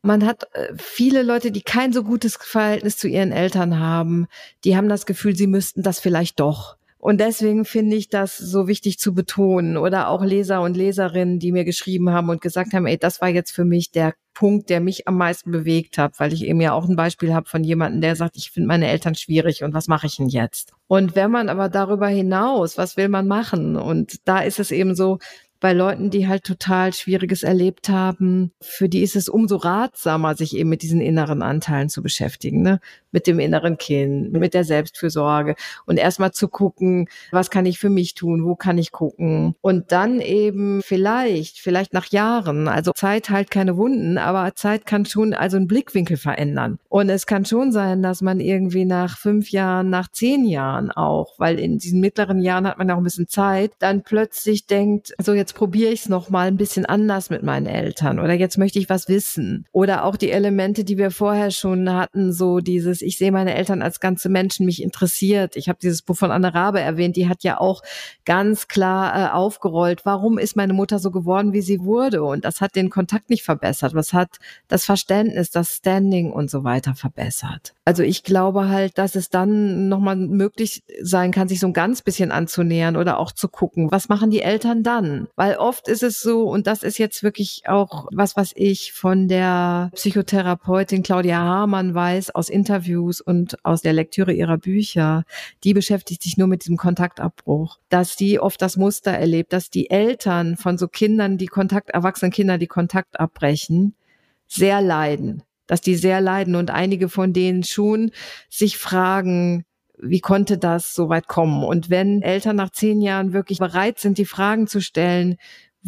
man hat äh, viele Leute, die kein so gutes Verhältnis zu ihren Eltern haben, die haben das Gefühl, sie müssten das vielleicht doch. Und deswegen finde ich das so wichtig zu betonen. Oder auch Leser und Leserinnen, die mir geschrieben haben und gesagt haben, ey, das war jetzt für mich der Punkt, der mich am meisten bewegt hat, weil ich eben ja auch ein Beispiel habe von jemandem, der sagt, ich finde meine Eltern schwierig und was mache ich denn jetzt? Und wenn man aber darüber hinaus, was will man machen? Und da ist es eben so, bei Leuten, die halt total Schwieriges erlebt haben, für die ist es umso ratsamer, sich eben mit diesen inneren Anteilen zu beschäftigen, ne? Mit dem inneren Kind, mit der Selbstfürsorge und erstmal zu gucken, was kann ich für mich tun, wo kann ich gucken. Und dann eben vielleicht, vielleicht nach Jahren, also Zeit halt keine Wunden, aber Zeit kann schon also einen Blickwinkel verändern. Und es kann schon sein, dass man irgendwie nach fünf Jahren, nach zehn Jahren auch, weil in diesen mittleren Jahren hat man auch ein bisschen Zeit, dann plötzlich denkt, so jetzt probiere ich es noch mal ein bisschen anders mit meinen Eltern oder jetzt möchte ich was wissen. Oder auch die Elemente, die wir vorher schon hatten, so dieses dieses Ich sehe meine Eltern als ganze Menschen, mich interessiert. Ich habe dieses Buch von Anne Rabe erwähnt, die hat ja auch ganz klar äh, aufgerollt, warum ist meine Mutter so geworden, wie sie wurde. Und das hat den Kontakt nicht verbessert. Was hat das Verständnis, das Standing und so weiter verbessert. Also ich glaube halt, dass es dann nochmal möglich sein kann, sich so ein ganz bisschen anzunähern oder auch zu gucken, was machen die Eltern dann? Weil oft ist es so, und das ist jetzt wirklich auch was, was ich von der Psychotherapeutin Claudia Hamann weiß, aus Interviews und aus der Lektüre ihrer Bücher, die beschäftigt sich nur mit diesem Kontaktabbruch, dass die oft das Muster erlebt, dass die Eltern von so Kindern, die Kontakt, erwachsenen Kinder, die Kontakt abbrechen, sehr leiden, dass die sehr leiden und einige von denen schon sich fragen, wie konnte das so weit kommen? Und wenn Eltern nach zehn Jahren wirklich bereit sind, die Fragen zu stellen,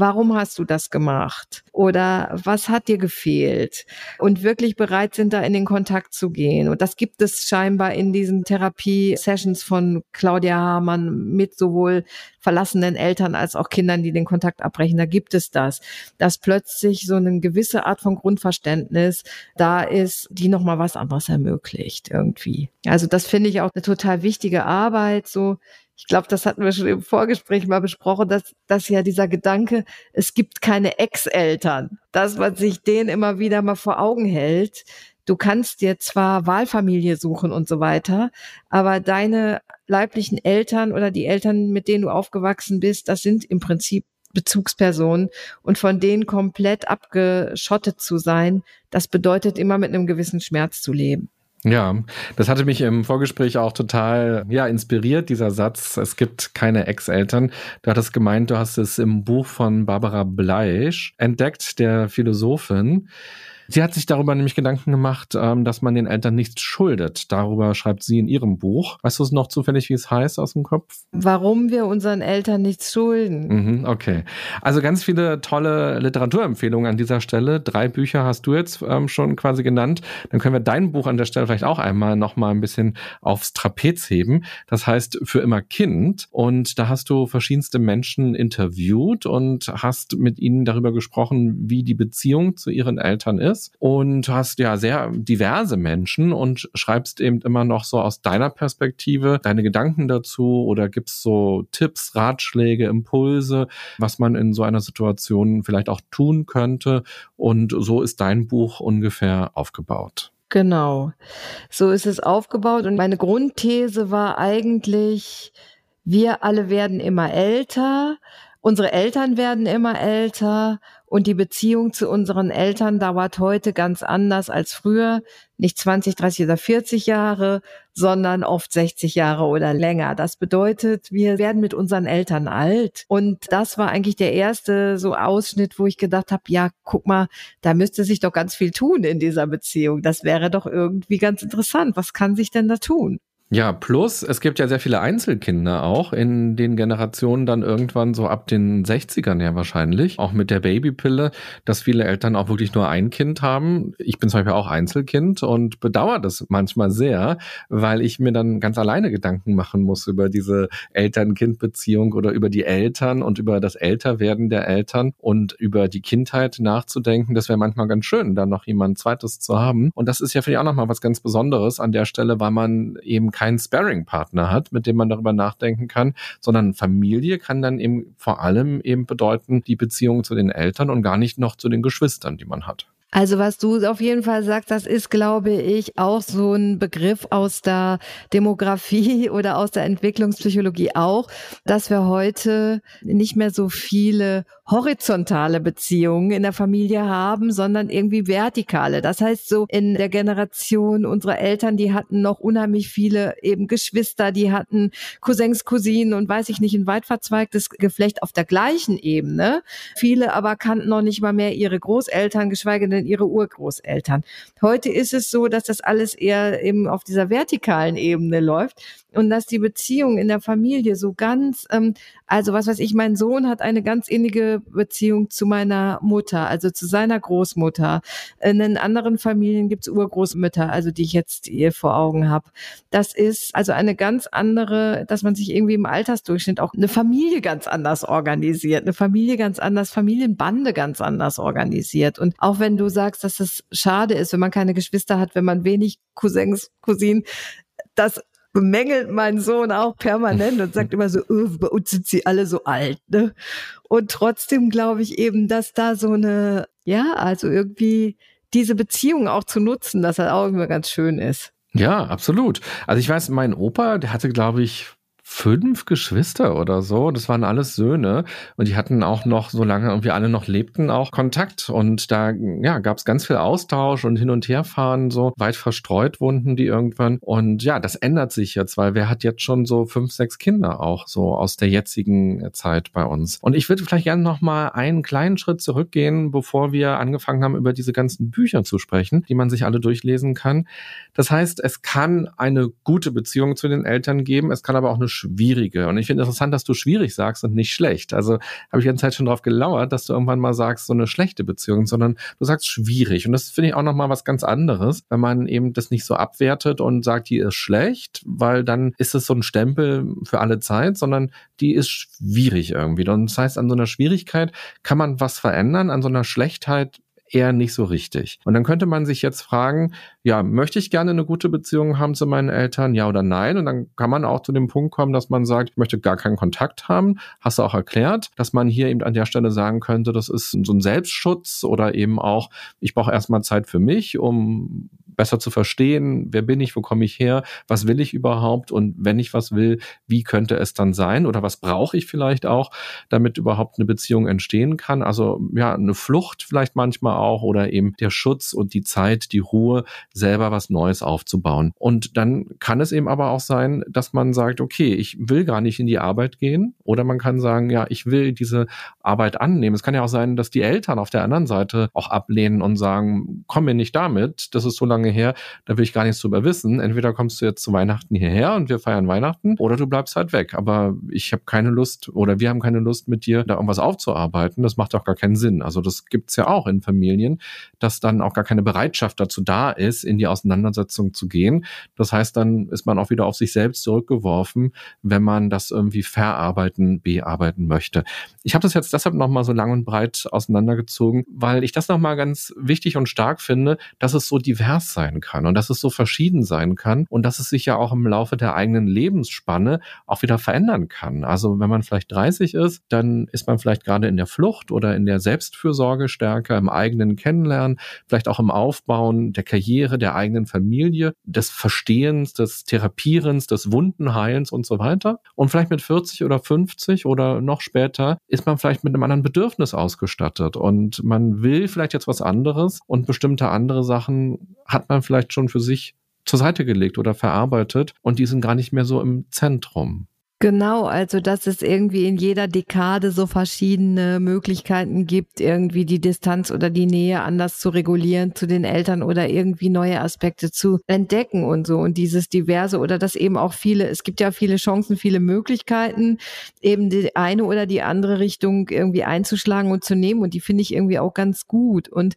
warum hast du das gemacht? Oder was hat dir gefehlt? Und wirklich bereit sind, da in den Kontakt zu gehen. Und das gibt es scheinbar in diesen Therapie-Sessions von Claudia Hamann mit sowohl verlassenen Eltern als auch Kindern, die den Kontakt abbrechen. Da gibt es das, dass plötzlich so eine gewisse Art von Grundverständnis da ist, die nochmal was anderes ermöglicht irgendwie. Also das finde ich auch eine total wichtige Arbeit, so ich glaube, das hatten wir schon im Vorgespräch mal besprochen, dass, dass ja dieser Gedanke, es gibt keine Ex-Eltern, dass man sich den immer wieder mal vor Augen hält. Du kannst dir zwar Wahlfamilie suchen und so weiter, aber deine leiblichen Eltern oder die Eltern, mit denen du aufgewachsen bist, das sind im Prinzip Bezugspersonen und von denen komplett abgeschottet zu sein, das bedeutet immer mit einem gewissen Schmerz zu leben. Ja, das hatte mich im Vorgespräch auch total ja, inspiriert, dieser Satz. Es gibt keine Ex-Eltern. Du hattest gemeint, du hast es im Buch von Barbara Bleisch entdeckt, der Philosophin. Sie hat sich darüber nämlich Gedanken gemacht, ähm, dass man den Eltern nichts schuldet. Darüber schreibt sie in ihrem Buch. Weißt du es noch zufällig, wie es heißt aus dem Kopf? Warum wir unseren Eltern nichts schulden. Mhm, okay. Also ganz viele tolle Literaturempfehlungen an dieser Stelle. Drei Bücher hast du jetzt ähm, schon quasi genannt. Dann können wir dein Buch an der Stelle vielleicht auch einmal noch mal ein bisschen aufs Trapez heben. Das heißt für immer Kind. Und da hast du verschiedenste Menschen interviewt und hast mit ihnen darüber gesprochen, wie die Beziehung zu ihren Eltern ist. Und hast ja sehr diverse Menschen und schreibst eben immer noch so aus deiner Perspektive deine Gedanken dazu oder gibst so Tipps, Ratschläge, Impulse, was man in so einer Situation vielleicht auch tun könnte. Und so ist dein Buch ungefähr aufgebaut. Genau. So ist es aufgebaut. Und meine Grundthese war eigentlich, wir alle werden immer älter, unsere Eltern werden immer älter und die Beziehung zu unseren Eltern dauert heute ganz anders als früher. Nicht 20, 30 oder 40 Jahre, sondern oft 60 Jahre oder länger. Das bedeutet, wir werden mit unseren Eltern alt. Und das war eigentlich der erste so Ausschnitt, wo ich gedacht habe, ja, guck mal, da müsste sich doch ganz viel tun in dieser Beziehung. Das wäre doch irgendwie ganz interessant. Was kann sich denn da tun? Ja, plus es gibt ja sehr viele Einzelkinder auch in den Generationen dann irgendwann so ab den 60ern ja wahrscheinlich, auch mit der Babypille, dass viele Eltern auch wirklich nur ein Kind haben. Ich bin zum Beispiel auch Einzelkind und bedauere das manchmal sehr, weil ich mir dann ganz alleine Gedanken machen muss über diese Eltern-Kind-Beziehung oder über die Eltern und über das Älterwerden der Eltern und über die Kindheit nachzudenken. Das wäre manchmal ganz schön, dann noch jemand zweites zu haben. Und das ist ja ich auch nochmal was ganz Besonderes an der Stelle, weil man eben keinen Sparring-Partner hat, mit dem man darüber nachdenken kann, sondern Familie kann dann eben vor allem eben bedeuten, die Beziehung zu den Eltern und gar nicht noch zu den Geschwistern, die man hat. Also was du auf jeden Fall sagst, das ist, glaube ich, auch so ein Begriff aus der Demografie oder aus der Entwicklungspsychologie auch, dass wir heute nicht mehr so viele horizontale Beziehungen in der Familie haben, sondern irgendwie vertikale. Das heißt so in der Generation unserer Eltern, die hatten noch unheimlich viele eben Geschwister, die hatten Cousins, Cousinen und weiß ich nicht, ein weit verzweigtes Geflecht auf der gleichen Ebene. Viele aber kannten noch nicht mal mehr ihre Großeltern, geschweige denn ihre Urgroßeltern. Heute ist es so, dass das alles eher eben auf dieser vertikalen Ebene läuft und dass die Beziehung in der Familie so ganz, ähm, also was weiß ich, mein Sohn hat eine ganz innige Beziehung zu meiner Mutter, also zu seiner Großmutter. In den anderen Familien gibt's Urgroßmütter, also die ich jetzt hier vor Augen habe. Das ist also eine ganz andere, dass man sich irgendwie im Altersdurchschnitt auch eine Familie ganz anders organisiert, eine Familie ganz anders, Familienbande ganz anders organisiert. Und auch wenn du sagst, dass es schade ist, wenn man keine Geschwister hat, wenn man wenig Cousins, Cousinen, das bemängelt mein Sohn auch permanent und sagt immer so, öh, bei uns sind sie alle so alt. Ne? Und trotzdem glaube ich eben, dass da so eine, ja, also irgendwie diese Beziehung auch zu nutzen, dass das auch immer ganz schön ist. Ja, absolut. Also ich weiß, mein Opa, der hatte, glaube ich, fünf Geschwister oder so. Das waren alles Söhne und die hatten auch noch, solange irgendwie alle noch lebten, auch Kontakt. Und da ja, gab es ganz viel Austausch und hin und her fahren, so weit verstreut wohnten die irgendwann. Und ja, das ändert sich jetzt, weil wer hat jetzt schon so fünf, sechs Kinder auch so aus der jetzigen Zeit bei uns. Und ich würde vielleicht gerne noch mal einen kleinen Schritt zurückgehen, bevor wir angefangen haben, über diese ganzen Bücher zu sprechen, die man sich alle durchlesen kann. Das heißt, es kann eine gute Beziehung zu den Eltern geben, es kann aber auch eine schwierige. Und ich finde interessant, dass du schwierig sagst und nicht schlecht. Also habe ich die ganze Zeit schon darauf gelauert, dass du irgendwann mal sagst, so eine schlechte Beziehung, sondern du sagst schwierig. Und das finde ich auch nochmal was ganz anderes, wenn man eben das nicht so abwertet und sagt, die ist schlecht, weil dann ist es so ein Stempel für alle Zeit, sondern die ist schwierig irgendwie. Und das heißt, an so einer Schwierigkeit kann man was verändern, an so einer Schlechtheit eher nicht so richtig. Und dann könnte man sich jetzt fragen, ja, möchte ich gerne eine gute Beziehung haben zu meinen Eltern, ja oder nein? Und dann kann man auch zu dem Punkt kommen, dass man sagt, ich möchte gar keinen Kontakt haben. Hast du auch erklärt, dass man hier eben an der Stelle sagen könnte, das ist so ein Selbstschutz oder eben auch, ich brauche erstmal Zeit für mich, um besser zu verstehen, wer bin ich, wo komme ich her, was will ich überhaupt? Und wenn ich was will, wie könnte es dann sein? Oder was brauche ich vielleicht auch, damit überhaupt eine Beziehung entstehen kann. Also ja, eine Flucht vielleicht manchmal auch oder eben der Schutz und die Zeit, die Ruhe, selber was Neues aufzubauen. Und dann kann es eben aber auch sein, dass man sagt, okay, ich will gar nicht in die Arbeit gehen. Oder man kann sagen, ja, ich will diese Arbeit annehmen. Es kann ja auch sein, dass die Eltern auf der anderen Seite auch ablehnen und sagen, komm mir nicht damit, das ist so lange her, da will ich gar nichts drüber wissen. Entweder kommst du jetzt zu Weihnachten hierher und wir feiern Weihnachten oder du bleibst halt weg. Aber ich habe keine Lust oder wir haben keine Lust mit dir da irgendwas aufzuarbeiten. Das macht auch gar keinen Sinn. Also das gibt's ja auch in Familien, dass dann auch gar keine Bereitschaft dazu da ist, in die Auseinandersetzung zu gehen. Das heißt, dann ist man auch wieder auf sich selbst zurückgeworfen, wenn man das irgendwie verarbeiten, bearbeiten möchte. Ich habe das jetzt deshalb nochmal so lang und breit auseinandergezogen, weil ich das nochmal ganz wichtig und stark finde, dass es so divers sein kann und dass es so verschieden sein kann und dass es sich ja auch im Laufe der eigenen Lebensspanne auch wieder verändern kann. Also wenn man vielleicht 30 ist, dann ist man vielleicht gerade in der Flucht oder in der Selbstfürsorge stärker, im eigenen Kennenlernen, vielleicht auch im Aufbauen der Karriere, der eigenen Familie, des Verstehens, des Therapierens, des Wundenheilens und so weiter. Und vielleicht mit 40 oder 50 oder noch später ist man vielleicht mit einem anderen Bedürfnis ausgestattet und man will vielleicht jetzt was anderes und bestimmte andere Sachen hat man vielleicht schon für sich zur Seite gelegt oder verarbeitet und die sind gar nicht mehr so im Zentrum. Genau, also dass es irgendwie in jeder Dekade so verschiedene Möglichkeiten gibt, irgendwie die Distanz oder die Nähe anders zu regulieren zu den Eltern oder irgendwie neue Aspekte zu entdecken und so. Und dieses diverse oder dass eben auch viele, es gibt ja viele Chancen, viele Möglichkeiten, eben die eine oder die andere Richtung irgendwie einzuschlagen und zu nehmen. Und die finde ich irgendwie auch ganz gut. Und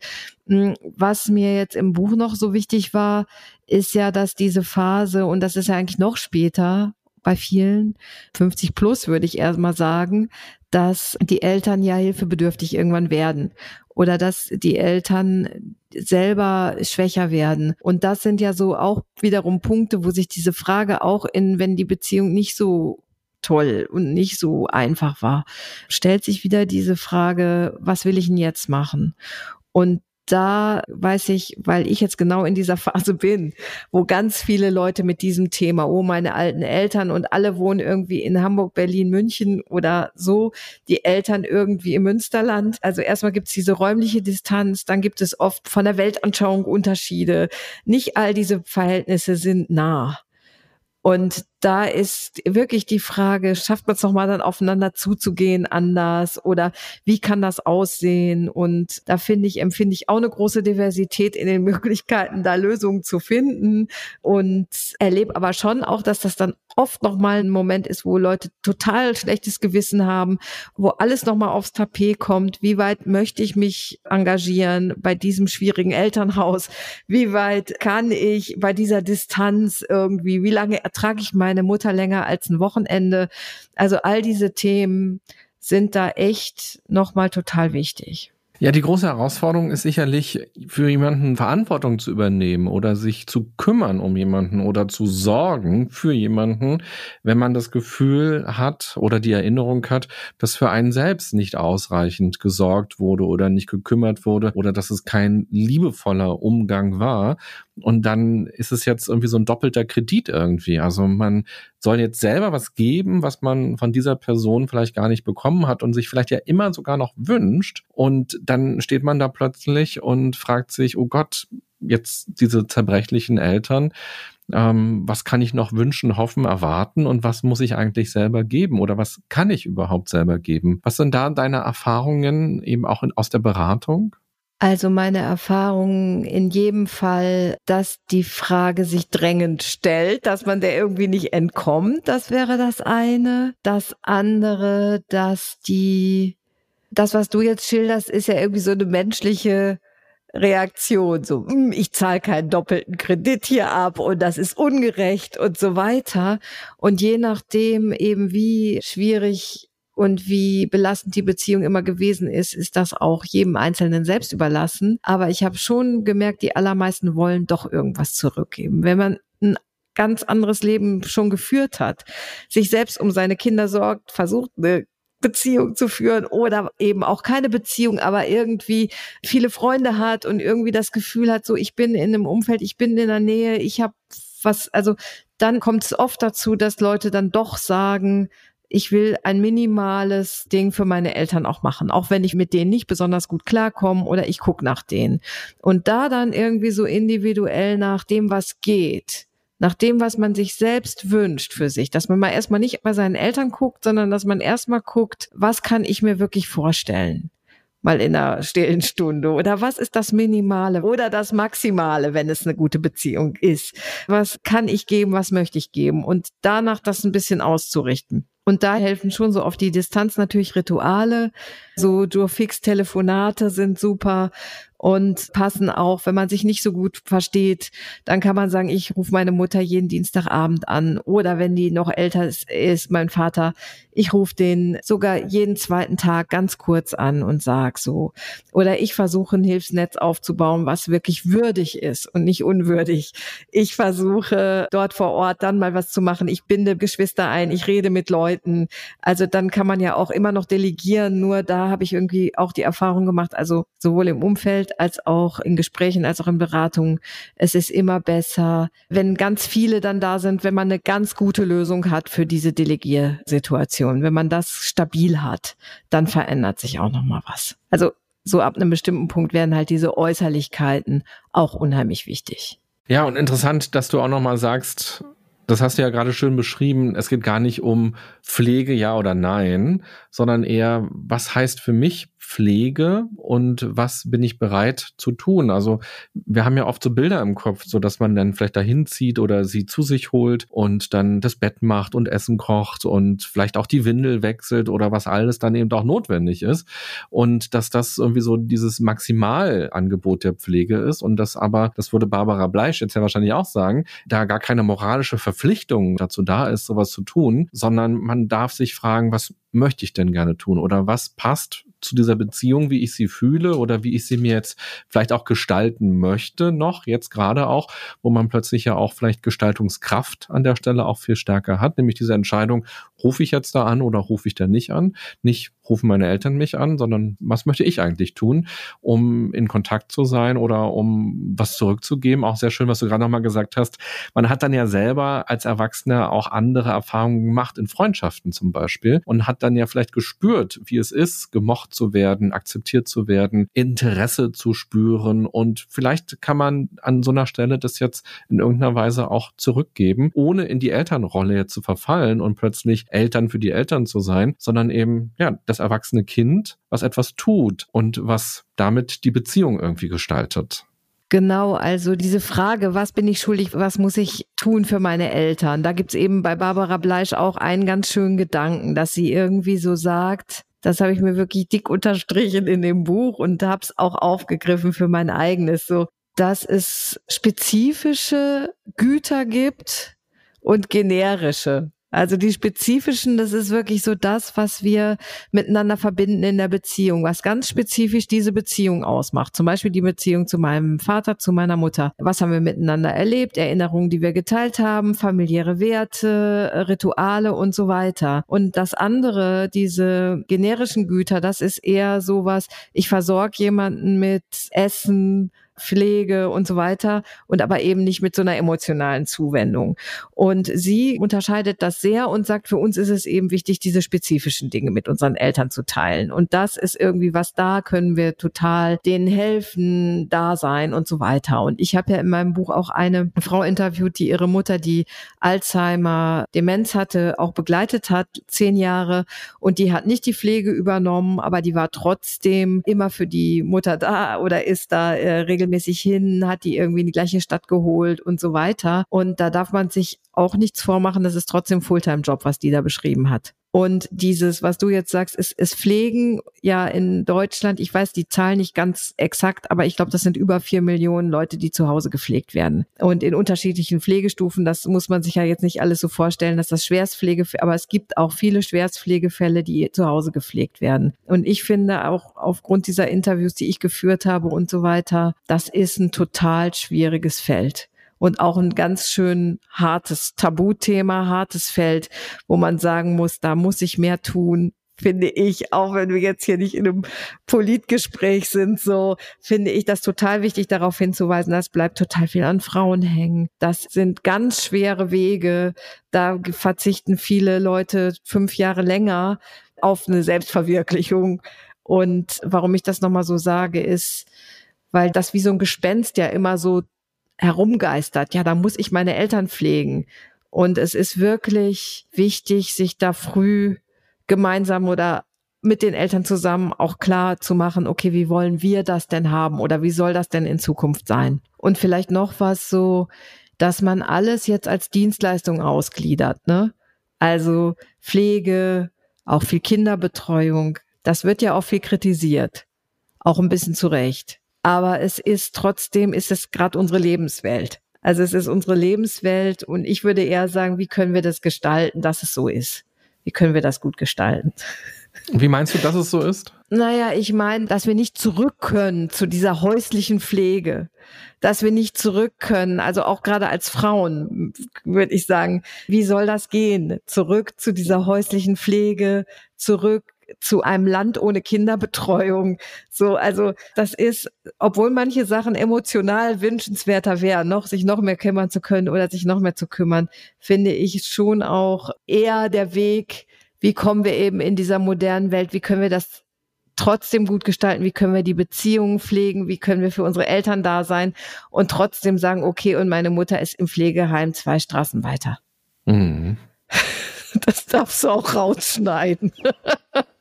hm, was mir jetzt im Buch noch so wichtig war, ist ja, dass diese Phase, und das ist ja eigentlich noch später, bei vielen, 50 plus würde ich erstmal sagen, dass die Eltern ja hilfebedürftig irgendwann werden oder dass die Eltern selber schwächer werden. Und das sind ja so auch wiederum Punkte, wo sich diese Frage auch in, wenn die Beziehung nicht so toll und nicht so einfach war, stellt sich wieder diese Frage, was will ich denn jetzt machen? Und da weiß ich, weil ich jetzt genau in dieser Phase bin, wo ganz viele Leute mit diesem Thema, oh, meine alten Eltern und alle wohnen irgendwie in Hamburg, Berlin, München oder so, die Eltern irgendwie im Münsterland. Also erstmal gibt es diese räumliche Distanz, dann gibt es oft von der Weltanschauung Unterschiede. Nicht all diese Verhältnisse sind nah. Und da ist wirklich die Frage, schafft man es nochmal dann aufeinander zuzugehen anders oder wie kann das aussehen? Und da finde ich, empfinde ich auch eine große Diversität in den Möglichkeiten, da Lösungen zu finden und erlebe aber schon auch, dass das dann oft nochmal ein Moment ist, wo Leute total schlechtes Gewissen haben, wo alles nochmal aufs Tapet kommt. Wie weit möchte ich mich engagieren bei diesem schwierigen Elternhaus? Wie weit kann ich bei dieser Distanz irgendwie, wie lange ertrage ich meine Mutter länger als ein Wochenende. Also all diese Themen sind da echt nochmal total wichtig. Ja, die große Herausforderung ist sicherlich für jemanden Verantwortung zu übernehmen oder sich zu kümmern um jemanden oder zu sorgen für jemanden, wenn man das Gefühl hat oder die Erinnerung hat, dass für einen selbst nicht ausreichend gesorgt wurde oder nicht gekümmert wurde oder dass es kein liebevoller Umgang war. Und dann ist es jetzt irgendwie so ein doppelter Kredit irgendwie. Also man soll jetzt selber was geben, was man von dieser Person vielleicht gar nicht bekommen hat und sich vielleicht ja immer sogar noch wünscht. Und dann steht man da plötzlich und fragt sich, oh Gott, jetzt diese zerbrechlichen Eltern, ähm, was kann ich noch wünschen, hoffen, erwarten und was muss ich eigentlich selber geben oder was kann ich überhaupt selber geben? Was sind da deine Erfahrungen eben auch in, aus der Beratung? Also meine Erfahrung in jedem Fall, dass die Frage sich drängend stellt, dass man der irgendwie nicht entkommt, das wäre das eine. Das andere, dass die, das, was du jetzt schilderst, ist ja irgendwie so eine menschliche Reaktion, so, hm, ich zahle keinen doppelten Kredit hier ab und das ist ungerecht und so weiter. Und je nachdem eben, wie schwierig und wie belastend die Beziehung immer gewesen ist, ist das auch jedem Einzelnen selbst überlassen. Aber ich habe schon gemerkt, die allermeisten wollen doch irgendwas zurückgeben. Wenn man ein ganz anderes Leben schon geführt hat, sich selbst um seine Kinder sorgt, versucht eine Beziehung zu führen oder eben auch keine Beziehung, aber irgendwie viele Freunde hat und irgendwie das Gefühl hat, so ich bin in einem Umfeld, ich bin in der Nähe, ich habe was, also dann kommt es oft dazu, dass Leute dann doch sagen, ich will ein minimales Ding für meine Eltern auch machen, auch wenn ich mit denen nicht besonders gut klarkomme oder ich gucke nach denen. Und da dann irgendwie so individuell nach dem, was geht, nach dem, was man sich selbst wünscht für sich, dass man mal erstmal nicht bei seinen Eltern guckt, sondern dass man erstmal guckt, was kann ich mir wirklich vorstellen? mal in einer stillen Stunde? Oder was ist das Minimale oder das Maximale, wenn es eine gute Beziehung ist? Was kann ich geben, was möchte ich geben? Und danach das ein bisschen auszurichten. Und da helfen schon so auf die Distanz natürlich Rituale. So Durfix-Telefonate sind super und passen auch, wenn man sich nicht so gut versteht, dann kann man sagen, ich rufe meine Mutter jeden Dienstagabend an oder wenn die noch älter ist, ist mein Vater, ich rufe den sogar jeden zweiten Tag ganz kurz an und sag so oder ich versuche ein Hilfsnetz aufzubauen, was wirklich würdig ist und nicht unwürdig. Ich versuche dort vor Ort dann mal was zu machen. Ich binde Geschwister ein, ich rede mit Leuten. Also dann kann man ja auch immer noch delegieren, nur da habe ich irgendwie auch die Erfahrung gemacht, also sowohl im Umfeld als auch in Gesprächen, als auch in Beratungen. Es ist immer besser, wenn ganz viele dann da sind, wenn man eine ganz gute Lösung hat für diese Delegiersituation. Wenn man das stabil hat, dann verändert sich auch noch mal was. Also so ab einem bestimmten Punkt werden halt diese Äußerlichkeiten auch unheimlich wichtig. Ja, und interessant, dass du auch noch mal sagst, das hast du ja gerade schön beschrieben. Es geht gar nicht um Pflege, ja oder nein, sondern eher, was heißt für mich Pflege und was bin ich bereit zu tun? Also wir haben ja oft so Bilder im Kopf, so dass man dann vielleicht dahin zieht oder sie zu sich holt und dann das Bett macht und Essen kocht und vielleicht auch die Windel wechselt oder was alles dann eben auch notwendig ist und dass das irgendwie so dieses Maximalangebot der Pflege ist und das aber, das würde Barbara Bleisch jetzt ja wahrscheinlich auch sagen, da gar keine moralische Verpflichtung dazu da ist, sowas zu tun, sondern man darf sich fragen, was möchte ich denn gerne tun oder was passt zu dieser Beziehung, wie ich sie fühle oder wie ich sie mir jetzt vielleicht auch gestalten möchte, noch jetzt gerade auch, wo man plötzlich ja auch vielleicht Gestaltungskraft an der Stelle auch viel stärker hat, nämlich diese Entscheidung, rufe ich jetzt da an oder rufe ich da nicht an? Nicht rufen meine Eltern mich an, sondern was möchte ich eigentlich tun, um in Kontakt zu sein oder um was zurückzugeben? Auch sehr schön, was du gerade nochmal gesagt hast. Man hat dann ja selber als Erwachsener auch andere Erfahrungen gemacht in Freundschaften zum Beispiel und hat dann ja vielleicht gespürt, wie es ist, gemocht zu werden, akzeptiert zu werden, Interesse zu spüren und vielleicht kann man an so einer Stelle das jetzt in irgendeiner Weise auch zurückgeben, ohne in die Elternrolle jetzt zu verfallen und plötzlich Eltern für die Eltern zu sein, sondern eben, ja, das erwachsene Kind, was etwas tut und was damit die Beziehung irgendwie gestaltet. Genau, also diese Frage, was bin ich schuldig, was muss ich tun für meine Eltern? Da gibt's eben bei Barbara Bleisch auch einen ganz schönen Gedanken, dass sie irgendwie so sagt, das habe ich mir wirklich dick unterstrichen in dem Buch und habe es auch aufgegriffen für mein eigenes, so dass es spezifische Güter gibt und generische. Also die spezifischen, das ist wirklich so das, was wir miteinander verbinden in der Beziehung, was ganz spezifisch diese Beziehung ausmacht. Zum Beispiel die Beziehung zu meinem Vater, zu meiner Mutter. Was haben wir miteinander erlebt? Erinnerungen, die wir geteilt haben, familiäre Werte, Rituale und so weiter. Und das andere, diese generischen Güter, das ist eher sowas, ich versorge jemanden mit Essen, Pflege und so weiter und aber eben nicht mit so einer emotionalen Zuwendung. Und sie unterscheidet das sehr und sagt, für uns ist es eben wichtig, diese spezifischen Dinge mit unseren Eltern zu teilen. Und das ist irgendwie was, da können wir total denen helfen, da sein und so weiter. Und ich habe ja in meinem Buch auch eine Frau interviewt, die ihre Mutter, die Alzheimer, Demenz hatte, auch begleitet hat, zehn Jahre. Und die hat nicht die Pflege übernommen, aber die war trotzdem immer für die Mutter da oder ist da äh, regelmäßig regelmäßig hin, hat die irgendwie in die gleiche Stadt geholt und so weiter. Und da darf man sich auch nichts vormachen, das ist trotzdem Fulltime-Job, was die da beschrieben hat. Und dieses, was du jetzt sagst, ist, ist Pflegen ja in Deutschland, ich weiß die Zahl nicht ganz exakt, aber ich glaube, das sind über vier Millionen Leute, die zu Hause gepflegt werden. Und in unterschiedlichen Pflegestufen, das muss man sich ja jetzt nicht alles so vorstellen, dass das Schwerstpflege, aber es gibt auch viele Schwerstpflegefälle, die zu Hause gepflegt werden. Und ich finde auch aufgrund dieser Interviews, die ich geführt habe und so weiter, das ist ein total schwieriges Feld und auch ein ganz schön hartes Tabuthema, hartes Feld, wo man sagen muss, da muss ich mehr tun, finde ich, auch wenn wir jetzt hier nicht in einem Politgespräch sind, so finde ich das total wichtig, darauf hinzuweisen, das bleibt total viel an Frauen hängen. Das sind ganz schwere Wege. Da verzichten viele Leute fünf Jahre länger auf eine Selbstverwirklichung. Und warum ich das nochmal so sage, ist, weil das wie so ein Gespenst ja immer so herumgeistert. Ja, da muss ich meine Eltern pflegen. Und es ist wirklich wichtig, sich da früh gemeinsam oder mit den Eltern zusammen auch klar zu machen, okay, wie wollen wir das denn haben oder wie soll das denn in Zukunft sein? Und vielleicht noch was so, dass man alles jetzt als Dienstleistung ausgliedert, ne? Also Pflege, auch viel Kinderbetreuung, das wird ja auch viel kritisiert. Auch ein bisschen zu Recht. Aber es ist trotzdem, ist es gerade unsere Lebenswelt. Also es ist unsere Lebenswelt und ich würde eher sagen, wie können wir das gestalten, dass es so ist? Wie können wir das gut gestalten? Wie meinst du, dass es so ist? Naja, ich meine, dass wir nicht zurück können zu dieser häuslichen Pflege, dass wir nicht zurück können, also auch gerade als Frauen würde ich sagen, wie soll das gehen? Zurück zu dieser häuslichen Pflege, zurück zu einem Land ohne Kinderbetreuung. So, also das ist, obwohl manche Sachen emotional wünschenswerter wären, noch sich noch mehr kümmern zu können oder sich noch mehr zu kümmern, finde ich schon auch eher der Weg, wie kommen wir eben in dieser modernen Welt, wie können wir das trotzdem gut gestalten, wie können wir die Beziehungen pflegen, wie können wir für unsere Eltern da sein und trotzdem sagen, okay, und meine Mutter ist im Pflegeheim zwei Straßen weiter. Mhm. Das darfst du auch rausschneiden.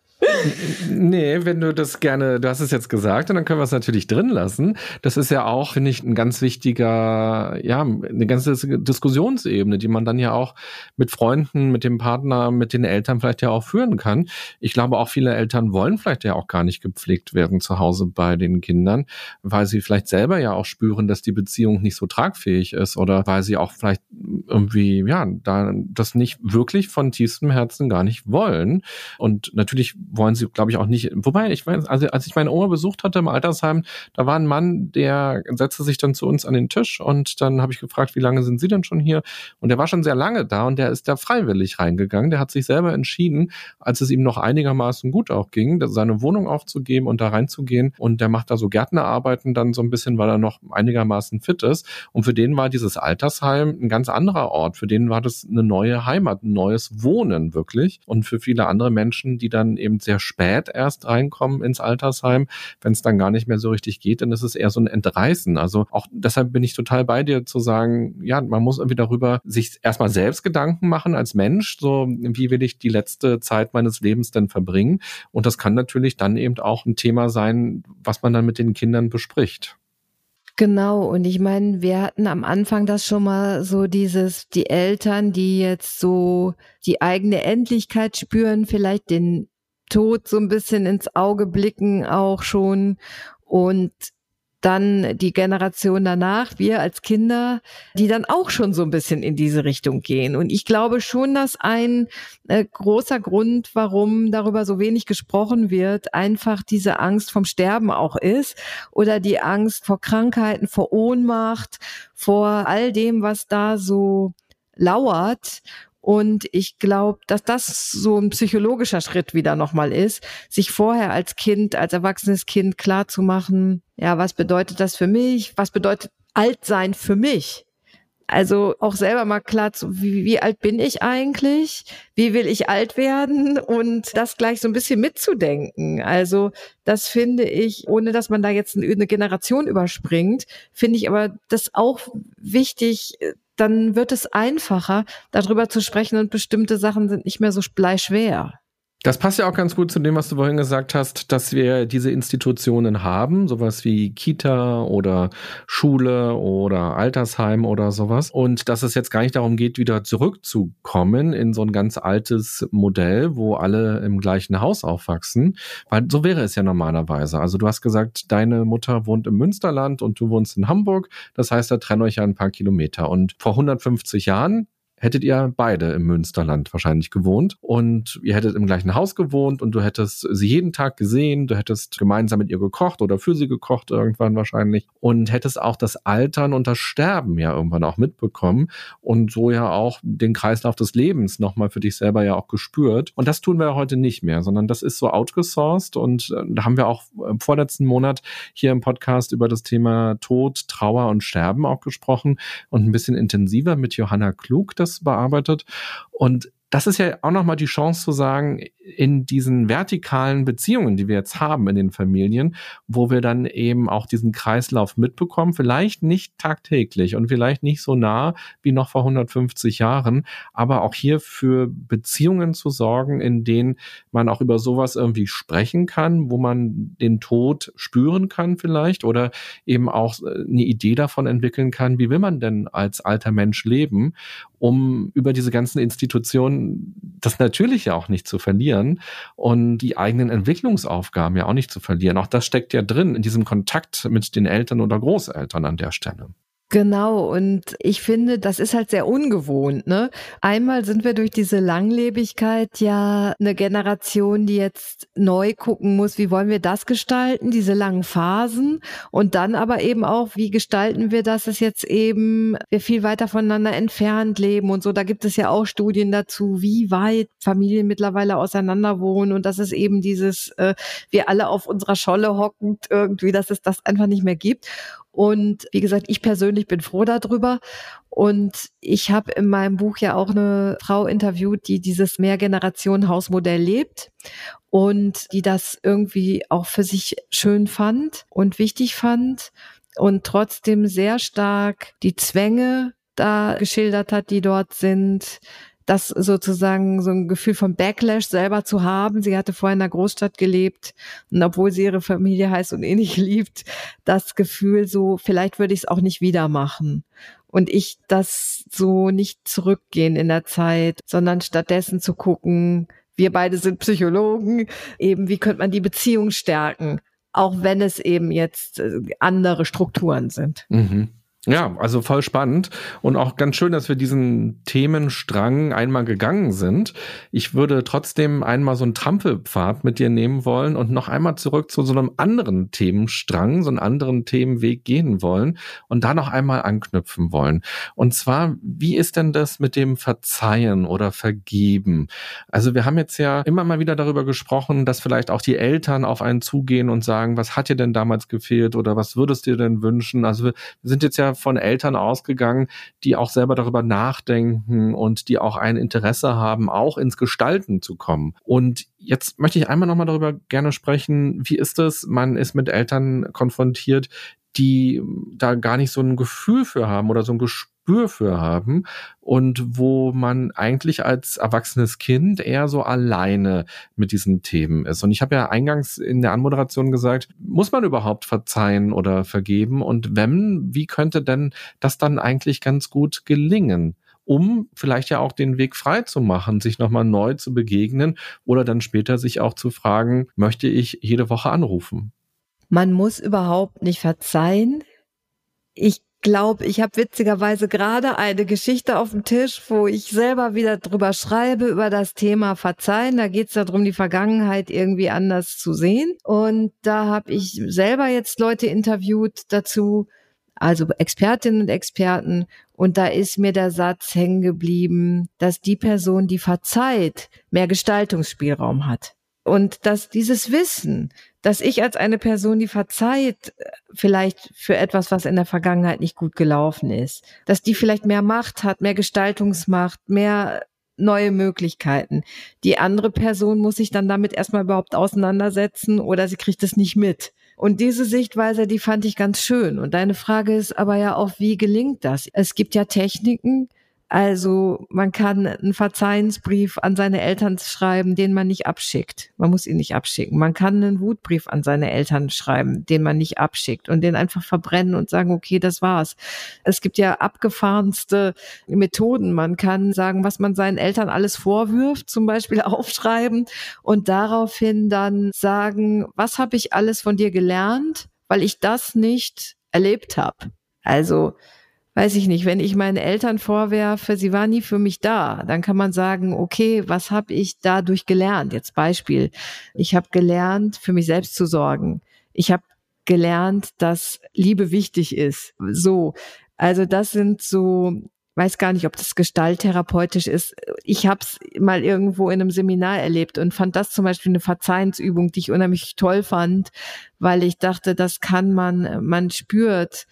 nee, wenn du das gerne, du hast es jetzt gesagt und dann können wir es natürlich drin lassen. Das ist ja auch, finde ich, ein ganz wichtiger, ja, eine ganze Diskussionsebene, die man dann ja auch mit Freunden, mit dem Partner, mit den Eltern vielleicht ja auch führen kann. Ich glaube, auch viele Eltern wollen vielleicht ja auch gar nicht gepflegt werden zu Hause bei den Kindern, weil sie vielleicht selber ja auch spüren, dass die Beziehung nicht so tragfähig ist oder weil sie auch vielleicht irgendwie, ja, da das nicht wirklich von tiefstem Herzen gar nicht wollen. Und natürlich wollen sie, glaube ich, auch nicht. Wobei, ich weiß, also als ich meine Oma besucht hatte im Altersheim, da war ein Mann, der setzte sich dann zu uns an den Tisch und dann habe ich gefragt, wie lange sind Sie denn schon hier? Und der war schon sehr lange da und der ist da freiwillig reingegangen. Der hat sich selber entschieden, als es ihm noch einigermaßen gut auch ging, seine Wohnung aufzugeben und da reinzugehen. Und der macht da so Gärtnerarbeiten dann so ein bisschen, weil er noch einigermaßen fit ist. Und für den war dieses Altersheim ein ganz anderer Ort. Für den war das eine neue Heimat, ein neues Wohnen wirklich. Und für viele andere Menschen, die dann eben sehr spät erst reinkommen ins Altersheim, wenn es dann gar nicht mehr so richtig geht, dann ist es eher so ein Entreißen. Also auch deshalb bin ich total bei dir zu sagen, ja, man muss irgendwie darüber sich erstmal selbst Gedanken machen als Mensch, so wie will ich die letzte Zeit meines Lebens denn verbringen? Und das kann natürlich dann eben auch ein Thema sein, was man dann mit den Kindern bespricht. Genau, und ich meine, wir hatten am Anfang das schon mal so dieses, die Eltern, die jetzt so die eigene Endlichkeit spüren, vielleicht den Tod so ein bisschen ins Auge blicken auch schon und dann die Generation danach, wir als Kinder, die dann auch schon so ein bisschen in diese Richtung gehen. Und ich glaube schon, dass ein äh, großer Grund, warum darüber so wenig gesprochen wird, einfach diese Angst vom Sterben auch ist oder die Angst vor Krankheiten, vor Ohnmacht, vor all dem, was da so lauert und ich glaube, dass das so ein psychologischer Schritt wieder nochmal ist, sich vorher als Kind, als erwachsenes Kind klar zu machen, ja, was bedeutet das für mich? Was bedeutet alt sein für mich? Also auch selber mal klar zu, wie, wie alt bin ich eigentlich? Wie will ich alt werden? Und das gleich so ein bisschen mitzudenken. Also das finde ich, ohne dass man da jetzt eine Generation überspringt, finde ich aber das auch wichtig, dann wird es einfacher, darüber zu sprechen und bestimmte Sachen sind nicht mehr so bleischwer. Das passt ja auch ganz gut zu dem, was du vorhin gesagt hast, dass wir diese Institutionen haben, sowas wie Kita oder Schule oder Altersheim oder sowas. Und dass es jetzt gar nicht darum geht, wieder zurückzukommen in so ein ganz altes Modell, wo alle im gleichen Haus aufwachsen. Weil so wäre es ja normalerweise. Also du hast gesagt, deine Mutter wohnt im Münsterland und du wohnst in Hamburg. Das heißt, da trennen euch ja ein paar Kilometer. Und vor 150 Jahren hättet ihr beide im Münsterland wahrscheinlich gewohnt. Und ihr hättet im gleichen Haus gewohnt und du hättest sie jeden Tag gesehen, du hättest gemeinsam mit ihr gekocht oder für sie gekocht irgendwann wahrscheinlich. Und hättest auch das Altern und das Sterben ja irgendwann auch mitbekommen und so ja auch den Kreislauf des Lebens nochmal für dich selber ja auch gespürt. Und das tun wir heute nicht mehr, sondern das ist so outgesourced. Und äh, da haben wir auch im vorletzten Monat hier im Podcast über das Thema Tod, Trauer und Sterben auch gesprochen und ein bisschen intensiver mit Johanna Klug das bearbeitet. Und das ist ja auch nochmal die Chance zu sagen, in diesen vertikalen Beziehungen, die wir jetzt haben in den Familien, wo wir dann eben auch diesen Kreislauf mitbekommen, vielleicht nicht tagtäglich und vielleicht nicht so nah wie noch vor 150 Jahren, aber auch hier für Beziehungen zu sorgen, in denen man auch über sowas irgendwie sprechen kann, wo man den Tod spüren kann vielleicht oder eben auch eine Idee davon entwickeln kann, wie will man denn als alter Mensch leben, um über diese ganzen Institutionen das Natürliche auch nicht zu verlieren und die eigenen Entwicklungsaufgaben ja auch nicht zu verlieren. Auch das steckt ja drin in diesem Kontakt mit den Eltern oder Großeltern an der Stelle. Genau, und ich finde, das ist halt sehr ungewohnt. Ne? Einmal sind wir durch diese Langlebigkeit ja eine Generation, die jetzt neu gucken muss, wie wollen wir das gestalten, diese langen Phasen. Und dann aber eben auch, wie gestalten wir das, dass jetzt eben wir viel weiter voneinander entfernt leben und so. Da gibt es ja auch Studien dazu, wie weit Familien mittlerweile auseinander wohnen und dass es eben dieses, äh, wir alle auf unserer Scholle hockend irgendwie, dass es das einfach nicht mehr gibt. Und wie gesagt, ich persönlich bin froh darüber. Und ich habe in meinem Buch ja auch eine Frau interviewt, die dieses Mehrgenerationen-Hausmodell lebt und die das irgendwie auch für sich schön fand und wichtig fand und trotzdem sehr stark die Zwänge da geschildert hat, die dort sind, das sozusagen so ein Gefühl von Backlash selber zu haben. Sie hatte vorher in einer Großstadt gelebt und obwohl sie ihre Familie heißt und nicht liebt, das Gefühl so, vielleicht würde ich es auch nicht wieder machen. Und ich das so nicht zurückgehen in der Zeit, sondern stattdessen zu gucken, wir beide sind Psychologen, eben wie könnte man die Beziehung stärken, auch wenn es eben jetzt äh, andere Strukturen sind. Mhm. Ja, also voll spannend und auch ganz schön, dass wir diesen Themenstrang einmal gegangen sind. Ich würde trotzdem einmal so einen Trampelpfad mit dir nehmen wollen und noch einmal zurück zu so einem anderen Themenstrang, so einen anderen Themenweg gehen wollen und da noch einmal anknüpfen wollen. Und zwar, wie ist denn das mit dem Verzeihen oder Vergeben? Also wir haben jetzt ja immer mal wieder darüber gesprochen, dass vielleicht auch die Eltern auf einen zugehen und sagen, was hat dir denn damals gefehlt oder was würdest du dir denn wünschen? Also wir sind jetzt ja von Eltern ausgegangen, die auch selber darüber nachdenken und die auch ein Interesse haben, auch ins Gestalten zu kommen. Und jetzt möchte ich einmal nochmal darüber gerne sprechen, wie ist es, man ist mit Eltern konfrontiert, die da gar nicht so ein Gefühl für haben oder so ein Gespür für haben und wo man eigentlich als erwachsenes Kind eher so alleine mit diesen Themen ist. Und ich habe ja eingangs in der Anmoderation gesagt, muss man überhaupt verzeihen oder vergeben? Und wenn, wie könnte denn das dann eigentlich ganz gut gelingen? um vielleicht ja auch den Weg frei zu machen, sich nochmal neu zu begegnen oder dann später sich auch zu fragen, möchte ich jede Woche anrufen? man muss überhaupt nicht verzeihen. Ich glaube, ich habe witzigerweise gerade eine Geschichte auf dem Tisch, wo ich selber wieder drüber schreibe, über das Thema Verzeihen. Da geht es darum, die Vergangenheit irgendwie anders zu sehen. Und da habe ich selber jetzt Leute interviewt dazu, also Expertinnen und Experten. Und da ist mir der Satz hängen geblieben, dass die Person, die verzeiht, mehr Gestaltungsspielraum hat. Und dass dieses Wissen, dass ich als eine Person, die verzeiht, vielleicht für etwas, was in der Vergangenheit nicht gut gelaufen ist, dass die vielleicht mehr Macht hat, mehr Gestaltungsmacht, mehr neue Möglichkeiten. Die andere Person muss sich dann damit erstmal überhaupt auseinandersetzen oder sie kriegt es nicht mit. Und diese Sichtweise, die fand ich ganz schön. Und deine Frage ist aber ja auch, wie gelingt das? Es gibt ja Techniken, also man kann einen Verzeihensbrief an seine Eltern schreiben, den man nicht abschickt. Man muss ihn nicht abschicken. Man kann einen Wutbrief an seine Eltern schreiben, den man nicht abschickt und den einfach verbrennen und sagen, okay, das war's. Es gibt ja abgefahrenste Methoden. Man kann sagen, was man seinen Eltern alles vorwirft, zum Beispiel aufschreiben und daraufhin dann sagen, was habe ich alles von dir gelernt, weil ich das nicht erlebt habe. Also weiß ich nicht, wenn ich meinen Eltern vorwerfe, sie war nie für mich da, dann kann man sagen, okay, was habe ich dadurch gelernt? Jetzt Beispiel, ich habe gelernt, für mich selbst zu sorgen. Ich habe gelernt, dass Liebe wichtig ist. So, also das sind so weiß gar nicht, ob das gestalttherapeutisch ist. Ich habe es mal irgendwo in einem Seminar erlebt und fand das zum Beispiel eine Verzeihensübung, die ich unheimlich toll fand, weil ich dachte, das kann man, man spürt,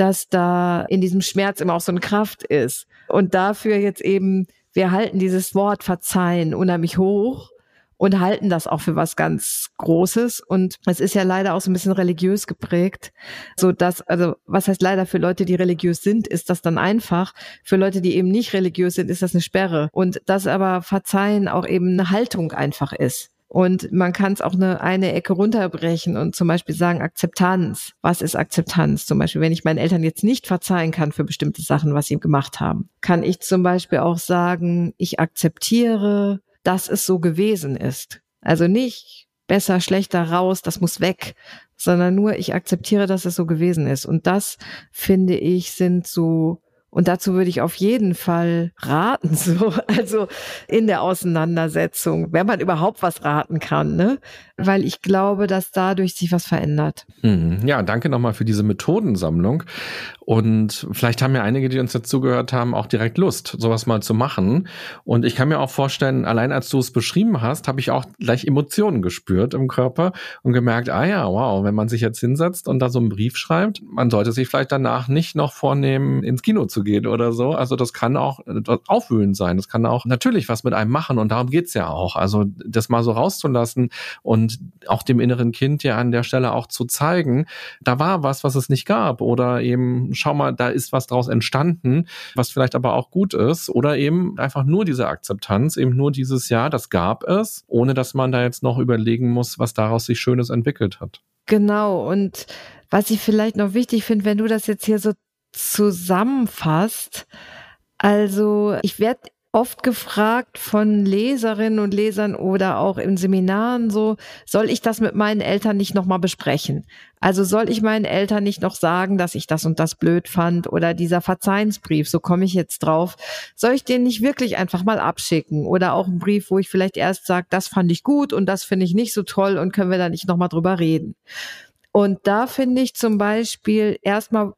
dass da in diesem Schmerz immer auch so eine Kraft ist. Und dafür jetzt eben, wir halten dieses Wort Verzeihen unheimlich hoch und halten das auch für was ganz Großes. Und es ist ja leider auch so ein bisschen religiös geprägt, so dass, also was heißt leider für Leute, die religiös sind, ist das dann einfach. Für Leute, die eben nicht religiös sind, ist das eine Sperre. Und dass aber Verzeihen auch eben eine Haltung einfach ist. Und man kann es auch eine, eine Ecke runterbrechen und zum Beispiel sagen Akzeptanz. Was ist Akzeptanz? Zum Beispiel, wenn ich meinen Eltern jetzt nicht verzeihen kann für bestimmte Sachen, was sie gemacht haben, kann ich zum Beispiel auch sagen, ich akzeptiere, dass es so gewesen ist. Also nicht besser, schlechter, raus, das muss weg, sondern nur ich akzeptiere, dass es so gewesen ist. Und das, finde ich, sind so und dazu würde ich auf jeden Fall raten, so, also in der Auseinandersetzung, wenn man überhaupt was raten kann, ne? Weil ich glaube, dass dadurch sich was verändert. Hm, ja, danke nochmal für diese Methodensammlung. Und vielleicht haben ja einige, die uns jetzt zugehört haben, auch direkt Lust, sowas mal zu machen. Und ich kann mir auch vorstellen, allein als du es beschrieben hast, habe ich auch gleich Emotionen gespürt im Körper und gemerkt, ah ja, wow, wenn man sich jetzt hinsetzt und da so einen Brief schreibt, man sollte sich vielleicht danach nicht noch vornehmen, ins Kino zu gehen oder so. Also das kann auch aufwühlend sein. Das kann auch natürlich was mit einem machen und darum geht's ja auch. Also das mal so rauszulassen und auch dem inneren Kind ja an der Stelle auch zu zeigen, da war was, was es nicht gab oder eben schau mal, da ist was draus entstanden, was vielleicht aber auch gut ist. Oder eben einfach nur diese Akzeptanz, eben nur dieses Ja, das gab es, ohne dass man da jetzt noch überlegen muss, was daraus sich Schönes entwickelt hat. Genau. Und was ich vielleicht noch wichtig finde, wenn du das jetzt hier so zusammenfasst, also ich werde oft gefragt von Leserinnen und Lesern oder auch in Seminaren so, soll ich das mit meinen Eltern nicht nochmal besprechen? Also soll ich meinen Eltern nicht noch sagen, dass ich das und das blöd fand oder dieser Verzeihensbrief, so komme ich jetzt drauf, soll ich den nicht wirklich einfach mal abschicken oder auch einen Brief, wo ich vielleicht erst sage, das fand ich gut und das finde ich nicht so toll und können wir da nicht nochmal drüber reden? Und da finde ich zum Beispiel erstmal,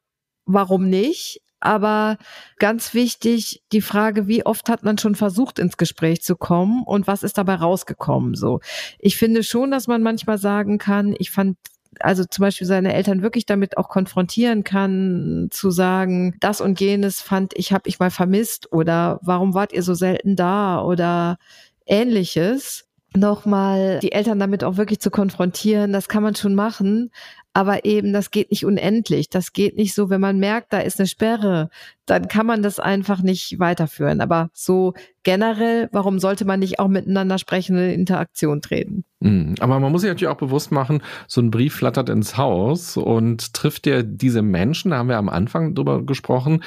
warum nicht? Aber ganz wichtig, die Frage, wie oft hat man schon versucht, ins Gespräch zu kommen und was ist dabei rausgekommen? So. Ich finde schon, dass man manchmal sagen kann, ich fand also zum Beispiel seine Eltern wirklich damit auch konfrontieren kann, zu sagen, das und jenes fand ich, habe ich mal vermisst oder warum wart ihr so selten da oder ähnliches. Nochmal die Eltern damit auch wirklich zu konfrontieren, das kann man schon machen, aber eben, das geht nicht unendlich. Das geht nicht so, wenn man merkt, da ist eine Sperre, dann kann man das einfach nicht weiterführen. Aber so generell, warum sollte man nicht auch miteinander sprechen und in Interaktion treten? Mhm. Aber man muss sich natürlich auch bewusst machen, so ein Brief flattert ins Haus und trifft ja diese Menschen, da haben wir am Anfang drüber gesprochen,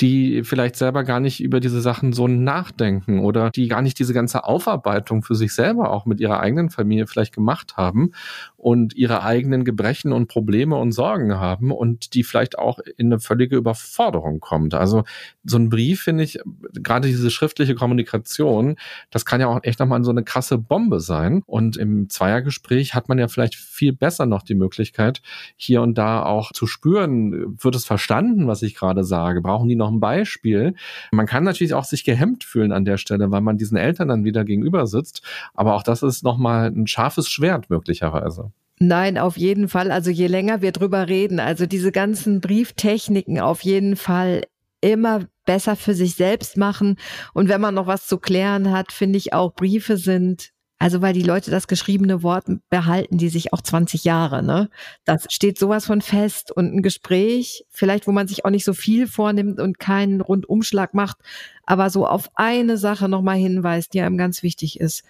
die vielleicht selber gar nicht über diese Sachen so nachdenken oder die gar nicht diese ganze Aufarbeitung für sich selber auch mit ihrer eigenen Familie vielleicht gemacht haben und ihre eigenen Gebrechen und Probleme und Sorgen haben und die vielleicht auch in eine völlige Überforderung kommt. Also so ein Brief finde ich, gerade diese schriftliche Kommunikation, das kann ja auch echt nochmal so eine krasse Bombe sein. Und im Zweiergespräch hat man ja vielleicht viel besser noch die Möglichkeit, hier und da auch zu spüren, wird es verstanden, was ich gerade sage? Brauchen die noch ein Beispiel? Man kann natürlich auch sich gehemmt fühlen an der Stelle, weil man diesen Eltern dann wieder gegenüber sitzt. Aber auch das ist nochmal ein scharfes Schwert möglicherweise. Nein, auf jeden Fall. Also je länger wir drüber reden, also diese ganzen Brieftechniken auf jeden Fall immer besser für sich selbst machen. Und wenn man noch was zu klären hat, finde ich auch Briefe sind also weil die Leute das geschriebene Wort behalten, die sich auch 20 Jahre, ne? Das steht sowas von fest und ein Gespräch, vielleicht wo man sich auch nicht so viel vornimmt und keinen Rundumschlag macht, aber so auf eine Sache nochmal hinweist, die einem ganz wichtig ist.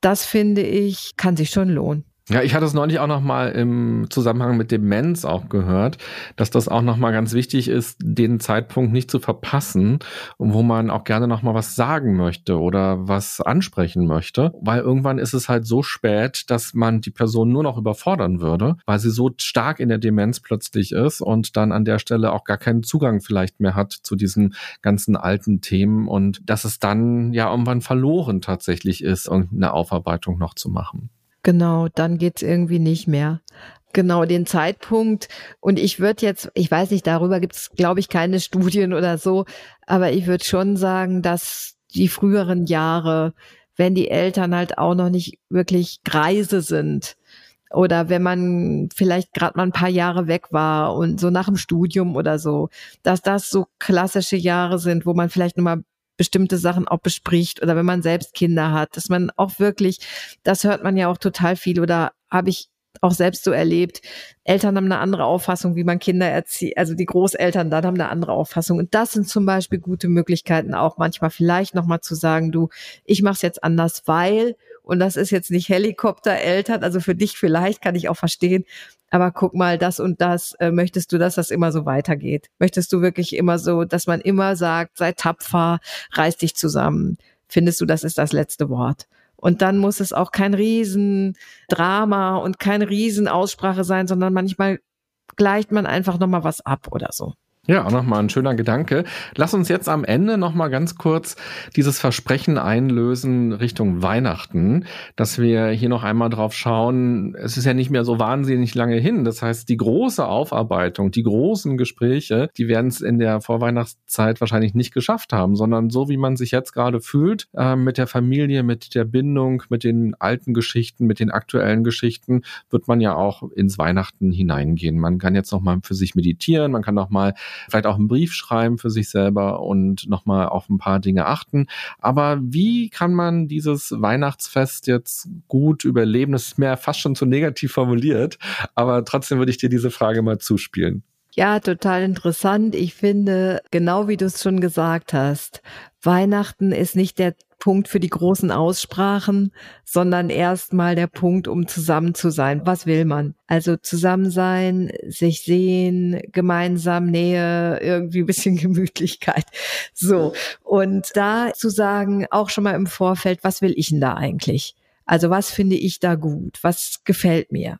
Das finde ich, kann sich schon lohnen. Ja, ich hatte es neulich auch noch mal im Zusammenhang mit Demenz auch gehört, dass das auch noch mal ganz wichtig ist, den Zeitpunkt nicht zu verpassen, wo man auch gerne noch mal was sagen möchte oder was ansprechen möchte, weil irgendwann ist es halt so spät, dass man die Person nur noch überfordern würde, weil sie so stark in der Demenz plötzlich ist und dann an der Stelle auch gar keinen Zugang vielleicht mehr hat zu diesen ganzen alten Themen und dass es dann ja irgendwann verloren tatsächlich ist, irgendeine Aufarbeitung noch zu machen. Genau, dann geht's irgendwie nicht mehr. Genau, den Zeitpunkt. Und ich würde jetzt, ich weiß nicht, darüber gibt es, glaube ich, keine Studien oder so, aber ich würde schon sagen, dass die früheren Jahre, wenn die Eltern halt auch noch nicht wirklich greise sind, oder wenn man vielleicht gerade mal ein paar Jahre weg war und so nach dem Studium oder so, dass das so klassische Jahre sind, wo man vielleicht nochmal bestimmte Sachen auch bespricht oder wenn man selbst Kinder hat, dass man auch wirklich, das hört man ja auch total viel oder habe ich auch selbst so erlebt. Eltern haben eine andere Auffassung, wie man Kinder erzieht. Also die Großeltern dann haben eine andere Auffassung. Und das sind zum Beispiel gute Möglichkeiten, auch manchmal vielleicht nochmal zu sagen, du, ich mache es jetzt anders, weil, und das ist jetzt nicht Helikoptereltern, also für dich vielleicht kann ich auch verstehen, aber guck mal, das und das, äh, möchtest du, dass das immer so weitergeht? Möchtest du wirklich immer so, dass man immer sagt, sei tapfer, reiß dich zusammen? Findest du, das ist das letzte Wort? Und dann muss es auch kein Riesendrama und keine Riesenaussprache sein, sondern manchmal gleicht man einfach nochmal was ab oder so. Ja, auch nochmal ein schöner Gedanke. Lass uns jetzt am Ende nochmal ganz kurz dieses Versprechen einlösen Richtung Weihnachten, dass wir hier noch einmal drauf schauen. Es ist ja nicht mehr so wahnsinnig lange hin. Das heißt, die große Aufarbeitung, die großen Gespräche, die werden es in der Vorweihnachtszeit wahrscheinlich nicht geschafft haben, sondern so wie man sich jetzt gerade fühlt, äh, mit der Familie, mit der Bindung, mit den alten Geschichten, mit den aktuellen Geschichten, wird man ja auch ins Weihnachten hineingehen. Man kann jetzt nochmal für sich meditieren, man kann nochmal vielleicht auch einen Brief schreiben für sich selber und nochmal auf ein paar Dinge achten. Aber wie kann man dieses Weihnachtsfest jetzt gut überleben? Das ist mir fast schon zu negativ formuliert, aber trotzdem würde ich dir diese Frage mal zuspielen. Ja, total interessant. Ich finde, genau wie du es schon gesagt hast, Weihnachten ist nicht der Punkt für die großen Aussprachen, sondern erstmal der Punkt, um zusammen zu sein. Was will man? Also zusammen sein, sich sehen, gemeinsam Nähe, irgendwie bisschen Gemütlichkeit. So. Und da zu sagen, auch schon mal im Vorfeld, was will ich denn da eigentlich? Also was finde ich da gut? Was gefällt mir?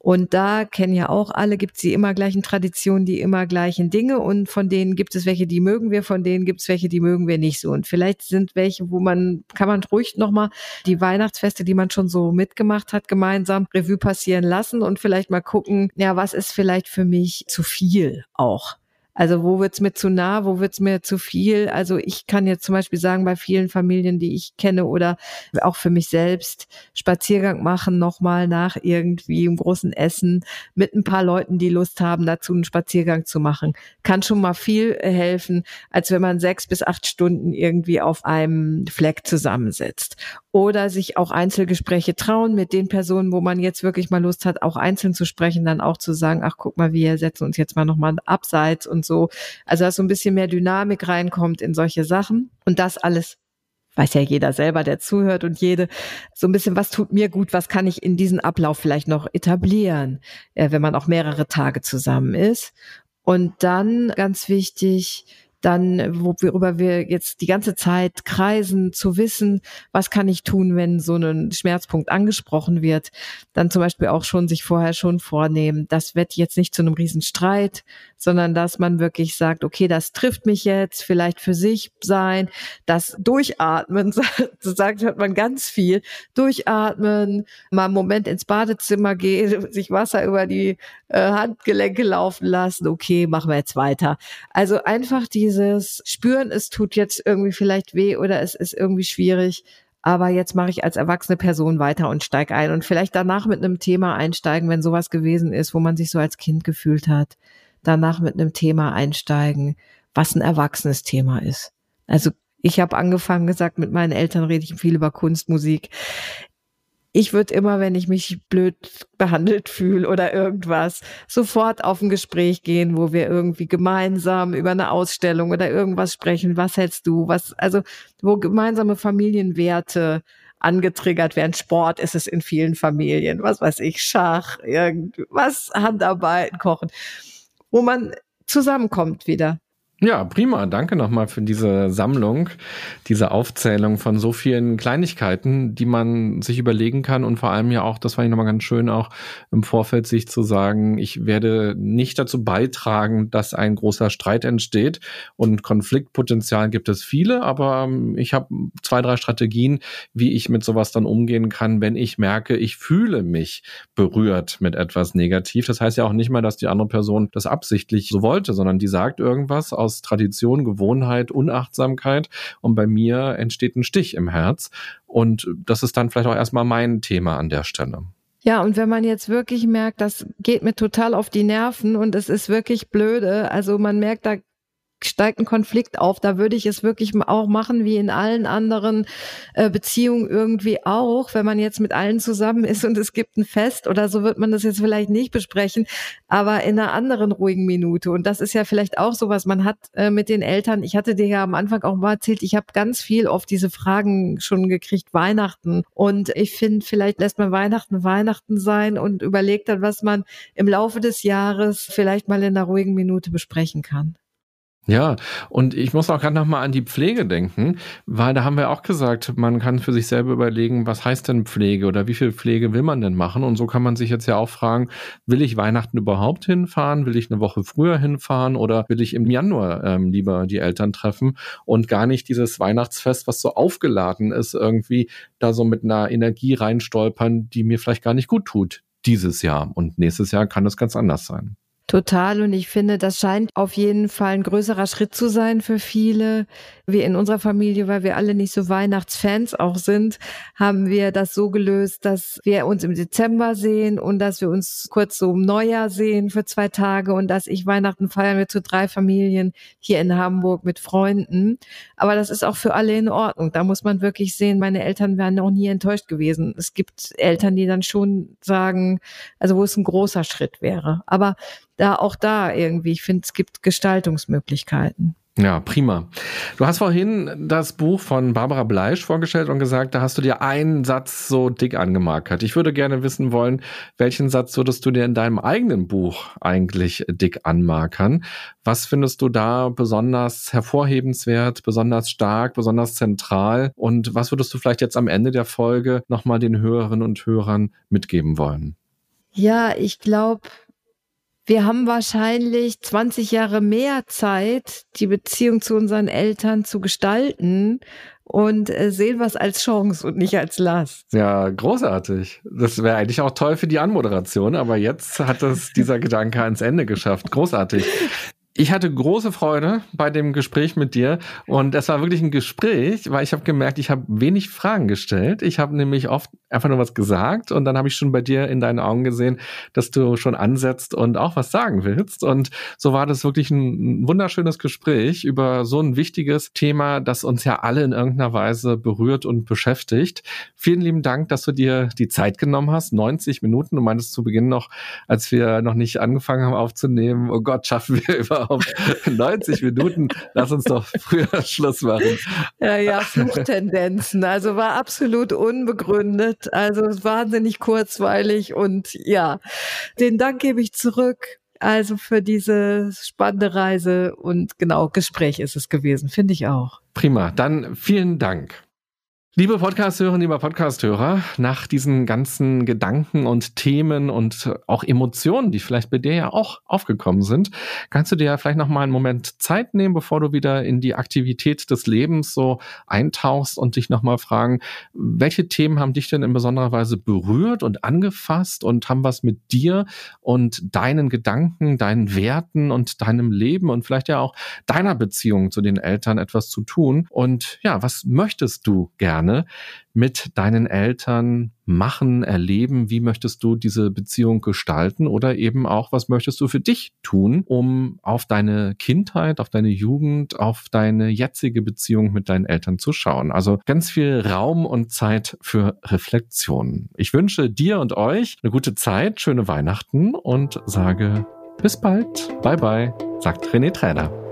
Und da kennen ja auch alle, gibt es die immer gleichen Traditionen, die immer gleichen Dinge. Und von denen gibt es welche, die mögen wir, von denen gibt es welche, die mögen wir nicht so. Und vielleicht sind welche, wo man, kann man ruhig nochmal die Weihnachtsfeste, die man schon so mitgemacht hat, gemeinsam Revue passieren lassen und vielleicht mal gucken, ja, was ist vielleicht für mich zu viel auch. Also wo wird's mir zu nah, wo wird's mir zu viel? Also ich kann jetzt zum Beispiel sagen, bei vielen Familien, die ich kenne oder auch für mich selbst, Spaziergang machen nochmal nach irgendwie einem großen Essen mit ein paar Leuten, die Lust haben, dazu einen Spaziergang zu machen. Kann schon mal viel helfen, als wenn man sechs bis acht Stunden irgendwie auf einem Fleck zusammensitzt oder sich auch Einzelgespräche trauen mit den Personen, wo man jetzt wirklich mal Lust hat, auch einzeln zu sprechen, dann auch zu sagen, ach guck mal, wir setzen uns jetzt mal nochmal abseits und so. Also dass so ein bisschen mehr Dynamik reinkommt in solche Sachen und das alles weiß ja jeder selber, der zuhört und jede, so ein bisschen, was tut mir gut, was kann ich in diesen Ablauf vielleicht noch etablieren, äh, wenn man auch mehrere Tage zusammen ist. Und dann ganz wichtig, dann, worüber wir jetzt die ganze Zeit kreisen, zu wissen, was kann ich tun, wenn so ein Schmerzpunkt angesprochen wird, dann zum Beispiel auch schon sich vorher schon vornehmen, das wird jetzt nicht zu einem Riesenstreit, sondern dass man wirklich sagt, okay, das trifft mich jetzt, vielleicht für sich sein, das Durchatmen, so sagt hört man ganz viel, Durchatmen, mal einen Moment ins Badezimmer gehen, sich Wasser über die äh, Handgelenke laufen lassen, okay, machen wir jetzt weiter. Also einfach dieses Spüren, es tut jetzt irgendwie vielleicht weh oder es ist irgendwie schwierig, aber jetzt mache ich als erwachsene Person weiter und steig ein. Und vielleicht danach mit einem Thema einsteigen, wenn sowas gewesen ist, wo man sich so als Kind gefühlt hat, danach mit einem Thema einsteigen, was ein erwachsenes Thema ist. Also ich habe angefangen gesagt, mit meinen Eltern rede ich viel über Kunst, Musik ich würde immer, wenn ich mich blöd behandelt fühle oder irgendwas, sofort auf ein Gespräch gehen, wo wir irgendwie gemeinsam über eine Ausstellung oder irgendwas sprechen. Was hältst du? Was, also, wo gemeinsame Familienwerte angetriggert werden. Sport ist es in vielen Familien, was weiß ich, Schach, irgendwas, Handarbeiten, Kochen, wo man zusammenkommt wieder. Ja, prima. Danke nochmal für diese Sammlung, diese Aufzählung von so vielen Kleinigkeiten, die man sich überlegen kann und vor allem ja auch, das fand ich nochmal ganz schön, auch im Vorfeld sich zu sagen, ich werde nicht dazu beitragen, dass ein großer Streit entsteht und Konfliktpotenzial gibt es viele, aber ähm, ich habe zwei, drei Strategien, wie ich mit sowas dann umgehen kann, wenn ich merke, ich fühle mich berührt mit etwas negativ. Das heißt ja auch nicht mal, dass die andere Person das absichtlich so wollte, sondern die sagt irgendwas aus aus Tradition, Gewohnheit, Unachtsamkeit. Und bei mir entsteht ein Stich im Herz. Und das ist dann vielleicht auch erstmal mein Thema an der Stelle. Ja, und wenn man jetzt wirklich merkt, das geht mir total auf die Nerven und es ist wirklich blöde, also man merkt, da steigt ein Konflikt auf. Da würde ich es wirklich auch machen, wie in allen anderen äh, Beziehungen irgendwie auch, wenn man jetzt mit allen zusammen ist und es gibt ein Fest oder so wird man das jetzt vielleicht nicht besprechen, aber in einer anderen ruhigen Minute. Und das ist ja vielleicht auch so was man hat äh, mit den Eltern. Ich hatte dir ja am Anfang auch mal erzählt, ich habe ganz viel oft diese Fragen schon gekriegt, Weihnachten. Und ich finde, vielleicht lässt man Weihnachten Weihnachten sein und überlegt dann, was man im Laufe des Jahres vielleicht mal in einer ruhigen Minute besprechen kann. Ja, und ich muss auch gerade nochmal an die Pflege denken, weil da haben wir auch gesagt, man kann für sich selber überlegen, was heißt denn Pflege oder wie viel Pflege will man denn machen? Und so kann man sich jetzt ja auch fragen, will ich Weihnachten überhaupt hinfahren? Will ich eine Woche früher hinfahren oder will ich im Januar ähm, lieber die Eltern treffen und gar nicht dieses Weihnachtsfest, was so aufgeladen ist, irgendwie da so mit einer Energie reinstolpern, die mir vielleicht gar nicht gut tut dieses Jahr. Und nächstes Jahr kann das ganz anders sein. Total. Und ich finde, das scheint auf jeden Fall ein größerer Schritt zu sein für viele. Wir in unserer Familie, weil wir alle nicht so Weihnachtsfans auch sind, haben wir das so gelöst, dass wir uns im Dezember sehen und dass wir uns kurz so im Neujahr sehen für zwei Tage und dass ich Weihnachten feiern wir zu drei Familien hier in Hamburg mit Freunden. Aber das ist auch für alle in Ordnung. Da muss man wirklich sehen, meine Eltern wären noch nie enttäuscht gewesen. Es gibt Eltern, die dann schon sagen, also wo es ein großer Schritt wäre. Aber da auch da irgendwie, ich finde, es gibt Gestaltungsmöglichkeiten. Ja, prima. Du hast vorhin das Buch von Barbara Bleisch vorgestellt und gesagt, da hast du dir einen Satz so dick angemarkert. Ich würde gerne wissen wollen, welchen Satz würdest du dir in deinem eigenen Buch eigentlich dick anmarkern? Was findest du da besonders hervorhebenswert, besonders stark, besonders zentral? Und was würdest du vielleicht jetzt am Ende der Folge nochmal den Hörerinnen und Hörern mitgeben wollen? Ja, ich glaube, wir haben wahrscheinlich 20 Jahre mehr Zeit, die Beziehung zu unseren Eltern zu gestalten und äh, sehen was als Chance und nicht als Last. Ja, großartig. Das wäre eigentlich auch toll für die Anmoderation, aber jetzt hat es dieser Gedanke ans Ende geschafft. Großartig. Ich hatte große Freude bei dem Gespräch mit dir und es war wirklich ein Gespräch, weil ich habe gemerkt, ich habe wenig Fragen gestellt. Ich habe nämlich oft einfach nur was gesagt und dann habe ich schon bei dir in deinen Augen gesehen, dass du schon ansetzt und auch was sagen willst. Und so war das wirklich ein wunderschönes Gespräch über so ein wichtiges Thema, das uns ja alle in irgendeiner Weise berührt und beschäftigt. Vielen lieben Dank, dass du dir die Zeit genommen hast. 90 Minuten. Du meintest zu Beginn noch, als wir noch nicht angefangen haben aufzunehmen, oh Gott, schaffen wir überhaupt 90 Minuten? Lass uns doch früher Schluss machen. Ja, ja, Fluchtendenzen. Also war absolut unbegründet also wahnsinnig kurzweilig und ja, den Dank gebe ich zurück. Also für diese spannende Reise und genau, Gespräch ist es gewesen, finde ich auch. Prima, dann vielen Dank. Liebe Podcast-Hörerinnen, lieber Podcast-Hörer, nach diesen ganzen Gedanken und Themen und auch Emotionen, die vielleicht bei dir ja auch aufgekommen sind, kannst du dir ja vielleicht noch mal einen Moment Zeit nehmen, bevor du wieder in die Aktivität des Lebens so eintauchst und dich noch mal fragen, welche Themen haben dich denn in besonderer Weise berührt und angefasst und haben was mit dir und deinen Gedanken, deinen Werten und deinem Leben und vielleicht ja auch deiner Beziehung zu den Eltern etwas zu tun? Und ja, was möchtest du gerne? Gerne mit deinen Eltern machen, erleben? Wie möchtest du diese Beziehung gestalten? Oder eben auch, was möchtest du für dich tun, um auf deine Kindheit, auf deine Jugend, auf deine jetzige Beziehung mit deinen Eltern zu schauen? Also ganz viel Raum und Zeit für Reflexion. Ich wünsche dir und euch eine gute Zeit, schöne Weihnachten und sage bis bald. Bye bye, sagt René Träder.